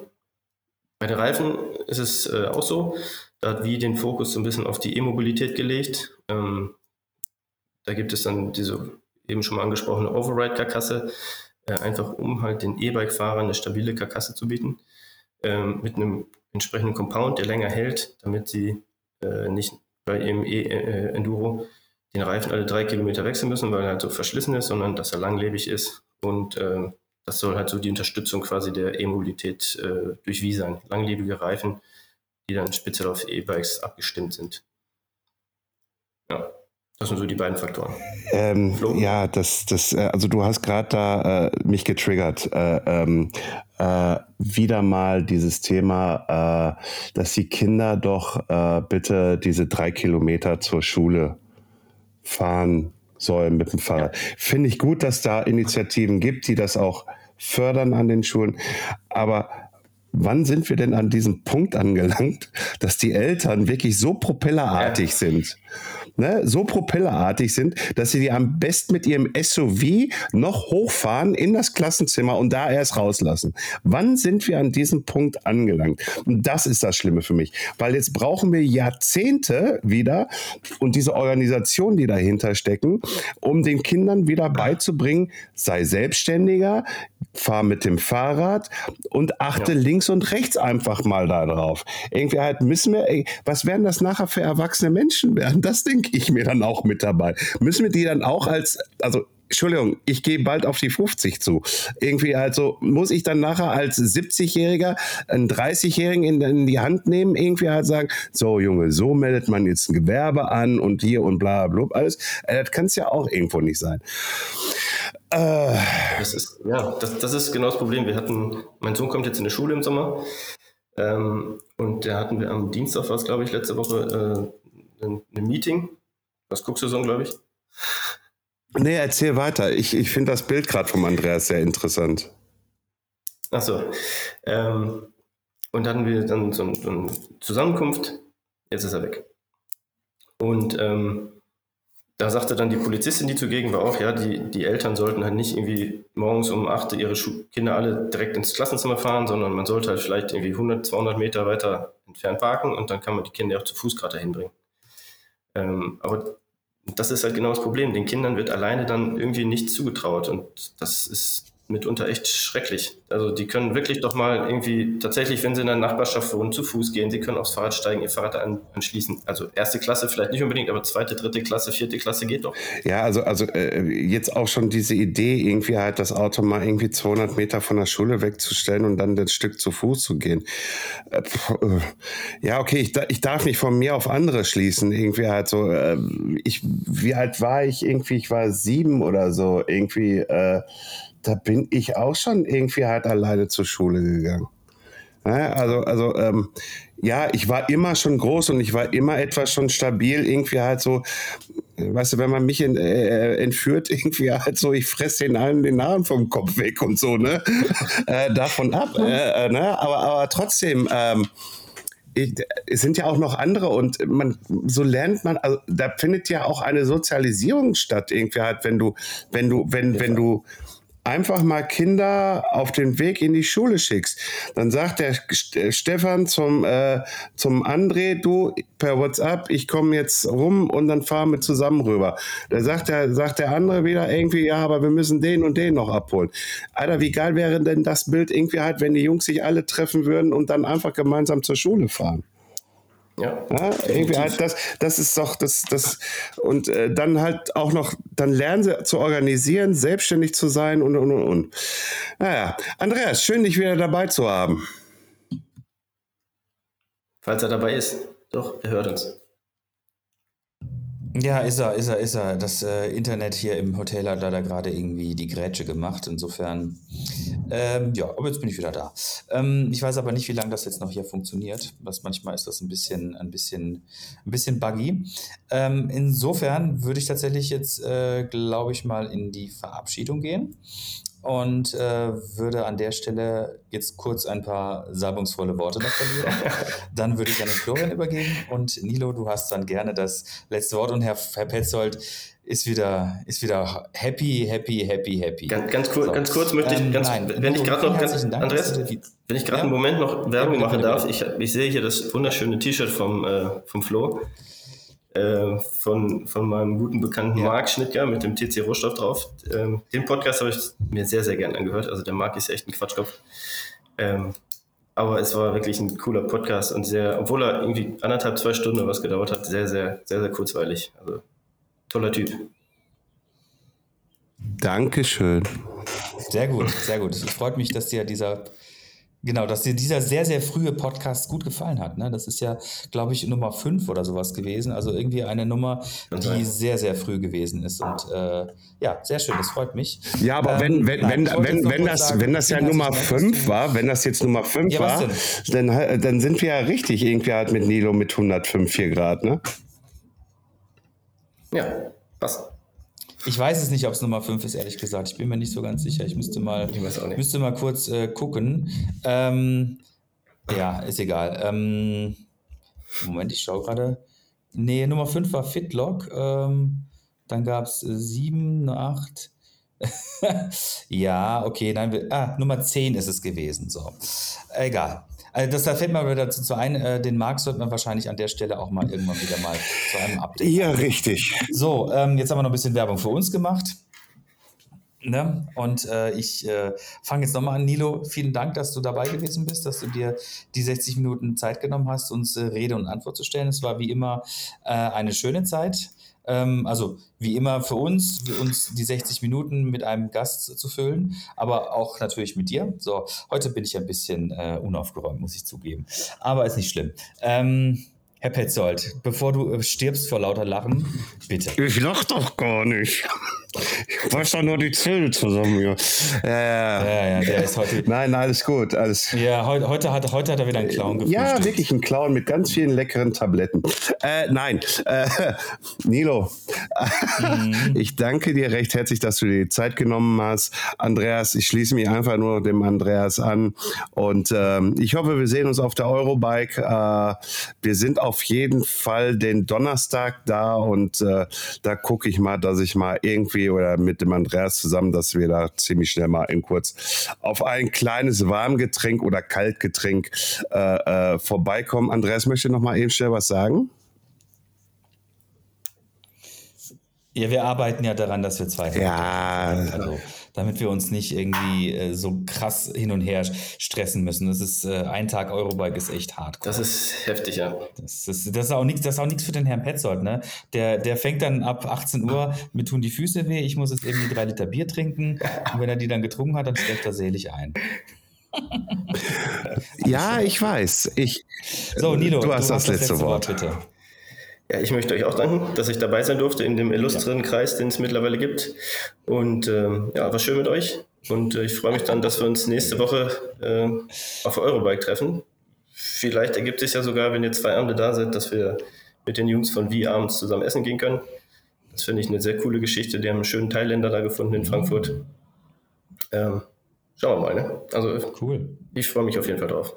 bei den Reifen ist es äh, auch so, da hat wie den Fokus so ein bisschen auf die E-Mobilität gelegt. Ähm, da gibt es dann diese eben schon mal angesprochene Override-Karkasse, äh, einfach um halt den E-Bike-Fahrern eine stabile Karkasse zu bieten, ähm, mit einem entsprechenden Compound, der länger hält, damit sie äh, nicht bei ihrem E-Enduro den Reifen alle drei Kilometer wechseln müssen, weil er halt so verschlissen ist, sondern dass er langlebig ist. Und äh, das soll halt so die Unterstützung quasi der E-Mobilität äh, durch Wie sein. Langlebige Reifen, die dann speziell auf E-Bikes abgestimmt sind. Ja. Das sind so die beiden Faktoren. Ähm, ja, das, das, äh, also du hast gerade da äh, mich getriggert. Äh, ähm, äh, wieder mal dieses Thema, äh, dass die Kinder doch äh, bitte diese drei Kilometer zur Schule fahren sollen mit dem Fahrrad. Finde ich gut, dass da Initiativen gibt, die das auch fördern an den Schulen. Aber wann sind wir denn an diesem Punkt angelangt, dass die Eltern wirklich so propellerartig ja. sind? Ne, so propellerartig sind, dass sie die am besten mit ihrem SUV noch hochfahren in das Klassenzimmer und da erst rauslassen. Wann sind wir an diesem Punkt angelangt? Und das ist das Schlimme für mich, weil jetzt brauchen wir Jahrzehnte wieder und diese Organisationen, die dahinter stecken, um den Kindern wieder beizubringen, sei selbstständiger, fahr mit dem Fahrrad und achte ja. links und rechts einfach mal darauf. Irgendwie halt müssen wir, ey, was werden das nachher für erwachsene Menschen werden? Das denke ich mir dann auch mit dabei. Müssen wir die dann auch als, also Entschuldigung, ich gehe bald auf die 50 zu. Irgendwie also muss ich dann nachher als 70-Jähriger einen 30-Jährigen in, in, die Hand nehmen, irgendwie halt sagen, so Junge, so meldet man jetzt ein Gewerbe an und hier und bla bla bla alles. Äh, das kann es ja auch irgendwo nicht sein. Äh. Das ist, ja, das, das ist genau das Problem. Wir hatten, mein Sohn kommt jetzt in die Schule im Sommer ähm, und da hatten wir am Dienstag, was glaube ich, letzte Woche, äh, ein, ein Meeting. Was guckst du so, glaube ich? Nee, erzähl weiter. Ich, ich finde das Bild gerade vom Andreas sehr interessant. Achso. Ähm, und hatten wir dann so, so, eine Zusammenkunft. Jetzt ist er weg. Und ähm, da sagte dann die Polizistin, die zugegen war, auch, ja, die, die Eltern sollten halt nicht irgendwie morgens um 8 ihre Schu Kinder alle direkt ins Klassenzimmer fahren, sondern man sollte halt vielleicht irgendwie 100, 200 Meter weiter entfernt parken und dann kann man die Kinder auch zu Fuß gerade hinbringen. Ähm, aber das ist halt genau das Problem. Den Kindern wird alleine dann irgendwie nichts zugetraut und das ist mitunter echt schrecklich. Also die können wirklich doch mal irgendwie tatsächlich, wenn sie in der Nachbarschaft wohnen, zu Fuß gehen, sie können aufs Fahrrad steigen, ihr Fahrrad an, anschließen. Also erste Klasse vielleicht nicht unbedingt, aber zweite, dritte Klasse, vierte Klasse geht doch. Ja, also, also äh, jetzt auch schon diese Idee, irgendwie halt das Auto mal irgendwie 200 Meter von der Schule wegzustellen und dann das Stück zu Fuß zu gehen. Äh, äh, ja, okay, ich, ich darf nicht von mir auf andere schließen. Irgendwie halt so, äh, ich, wie alt war ich? Irgendwie, ich war sieben oder so. Irgendwie, äh, da bin ich auch schon irgendwie halt alleine zur Schule gegangen. Also, also ähm, ja, ich war immer schon groß und ich war immer etwas schon stabil, irgendwie halt so, weißt du, wenn man mich in, äh, entführt, [LAUGHS] irgendwie halt so, ich fresse den allen den Namen vom Kopf weg und so, ne? [LAUGHS] äh, davon ab, äh, äh, ne? Aber, aber trotzdem, ähm, es sind ja auch noch andere und man so lernt man, also da findet ja auch eine Sozialisierung statt, irgendwie halt, wenn du, wenn du, wenn, wenn du einfach mal Kinder auf den Weg in die Schule schickst. Dann sagt der Stefan zum, äh, zum André, du per WhatsApp, ich komme jetzt rum und dann fahren wir zusammen rüber. Da sagt der, sagt der andere wieder irgendwie, ja, aber wir müssen den und den noch abholen. Alter, wie geil wäre denn das Bild irgendwie halt, wenn die Jungs sich alle treffen würden und dann einfach gemeinsam zur Schule fahren? Ja, ja irgendwie halt das, das ist doch das, das und äh, dann halt auch noch, dann lernen sie zu organisieren, selbstständig zu sein und und und und. Naja, Andreas, schön dich wieder dabei zu haben. Falls er dabei ist, doch, er hört uns. Ja, ist er, ist er, ist er. Das äh, Internet hier im Hotel hat leider gerade irgendwie die Grätsche gemacht. Insofern, ähm, ja, aber jetzt bin ich wieder da. Ähm, ich weiß aber nicht, wie lange das jetzt noch hier funktioniert. Das, manchmal ist das ein bisschen, ein bisschen, ein bisschen buggy. Ähm, insofern würde ich tatsächlich jetzt, äh, glaube ich, mal in die Verabschiedung gehen und äh, würde an der Stelle jetzt kurz ein paar salbungsvolle Worte noch verlieren. [LAUGHS] dann würde ich an den Florian übergeben und Nilo, du hast dann gerne das letzte Wort und Herr, Herr Petzold ist wieder, ist wieder happy, happy, happy, happy. Ganz, ganz, kurz, so. ganz kurz möchte ich, ähm, ganz, nein, wenn, ich gerade noch, ganz, Dank, Andreas, wenn ich gerade ja. einen Moment noch Werbung ja, machen darf, ich, ich sehe hier das wunderschöne T-Shirt vom, äh, vom Flo. Äh, von, von meinem guten Bekannten ja. Marc Schnittger mit dem TC Rohstoff drauf. Ähm, den Podcast habe ich mir sehr, sehr gern angehört. Also der Marc ist echt ein Quatschkopf. Ähm, aber es war wirklich ein cooler Podcast und sehr, obwohl er irgendwie anderthalb, zwei Stunden was gedauert hat, sehr, sehr, sehr, sehr kurzweilig. Also toller Typ. Dankeschön. Sehr gut, sehr gut. Es freut mich, dass dir dieser, genau, dass dir dieser sehr, sehr frühe Podcast gut gefallen hat. Ne? Das ist ja, glaube ich, Nummer 5 oder sowas gewesen. Also irgendwie eine Nummer, die sehr, sehr früh gewesen ist. Und äh, ja, sehr schön, das freut mich. Ja, aber wenn, Ähm, wenn, nein, wenn, wollte wenn, wenn, kurz das, sagen, wenn das ja Nummer herzlichen Dank, dass 5 du- war, wenn das jetzt Nummer 5 Ja, war, dann, dann sind wir ja richtig irgendwie halt mit Nilo mit 105 hier Grad, ne? Ja, passt. Ich weiß es nicht, ob es Nummer 5 ist, ehrlich gesagt. Ich bin mir nicht so ganz sicher. Ich müsste mal, Ich weiß auch nicht. müsste mal kurz äh, gucken. Ähm, ja, ist egal. Ähm, Moment, ich schaue gerade. Nee, Nummer 5 war Fitlock. Ähm, dann gab es 7, 8. ja, okay, nein, ah, Nummer 10 ist es gewesen. So, egal. Also das, da fällt mir aber dazu zu ein, äh, den Markt sollte man wahrscheinlich an der Stelle auch mal irgendwann wieder mal zu einem Update Ja, richtig. so, ähm, jetzt haben wir noch ein bisschen Werbung für uns gemacht. Ne? Und äh, ich äh, fange jetzt nochmal an. Nilo, vielen Dank, dass du dabei gewesen bist, dass du dir die 60 Minuten Zeit genommen hast, uns äh, Rede und Antwort zu stellen. Es war wie immer äh, eine schöne Zeit. Ähm, also wie immer für uns, für uns die 60 Minuten mit einem Gast zu füllen, aber auch natürlich mit dir. So, heute bin ich ein bisschen äh, unaufgeräumt, muss ich zugeben. Aber ist nicht schlimm. Ähm, Herr Petzold, bevor du äh, stirbst vor lauter Lachen, bitte. Ich lach doch gar nicht. Ich weiß doch nur die Zähne zusammen hier. Ja, ja. Ja, ja, der ist heute. Nein, alles gut. Alles. Ja, heute, heute, hat, heute hat er wieder einen Clown gefrühstückt. Ja, wirklich ein Clown mit ganz vielen leckeren Tabletten. Äh, nein, äh, Nilo, ich danke dir recht herzlich, dass du dir die Zeit genommen hast. Andreas, ich schließe mich einfach nur dem Andreas an und ähm, ich hoffe, wir sehen uns auf der Eurobike. Äh, wir sind auf jeden Fall den Donnerstag da und äh, da gucke ich mal, dass ich mal irgendwie oder mit dem Andreas zusammen, dass wir da ziemlich schnell mal in kurz auf ein kleines Warmgetränk oder Kaltgetränk äh, äh, vorbeikommen. Andreas möchte noch mal eben schnell was sagen. Ja, wir arbeiten ja daran, dass wir zwei Ja, Also, damit wir uns nicht irgendwie äh, so krass hin und her stressen müssen. Das ist äh, ein Tag Eurobike ist echt hart. Das ist heftig, ja. Das ist, das ist auch nichts, das ist auch nichts für den Herrn Petzold, ne? Der, der fängt dann ab 18 Uhr, mir tun die Füße weh, ich muss jetzt irgendwie drei Liter Bier trinken. Und wenn er die dann getrunken hat, dann schläft er selig ein. [LAUGHS] ja, ich weiß. Ich, So, Nilo, du hast das letzte Wort. bitte. Ja, ich möchte euch auch danken, dass ich dabei sein durfte in dem illustren Kreis, den es mittlerweile gibt. Und ähm, ja, war schön mit euch. Und äh, ich freue mich dann, dass wir uns nächste Woche äh, auf Eurobike treffen. Vielleicht ergibt es ja sogar, wenn ihr zwei Abende da seid, dass wir mit den Jungs von Wie abends zusammen essen gehen können. Das finde ich eine sehr coole Geschichte. Die haben einen schönen Thailänder da gefunden in Frankfurt. Ähm, schauen wir mal, ne? Also Cool. ich freue mich auf jeden Fall drauf.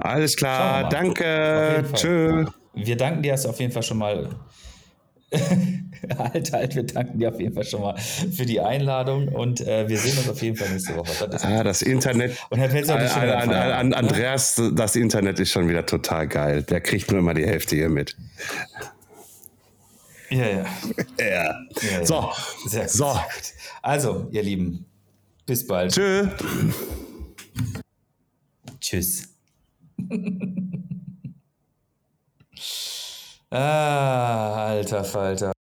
Alles klar, danke. Tschö. Wir danken dir auf jeden Fall schon mal. [LAUGHS] halt, halt, wir danken dir auf jeden Fall schon mal für die Einladung und äh, wir sehen uns auf jeden Fall nächste Woche. Das Ah, das Internet. Und Herr Pelzer An, wieder an, an? Andreas, das Internet ist schon wieder total geil. Der kriegt nur immer die Hälfte hier mit. Ja, ja. [LAUGHS] Ja. ja, ja. So. Sehr gut, So. Also, ihr Lieben, bis bald. Tschö. Tschüss. [LAUGHS] ah, alter Falter.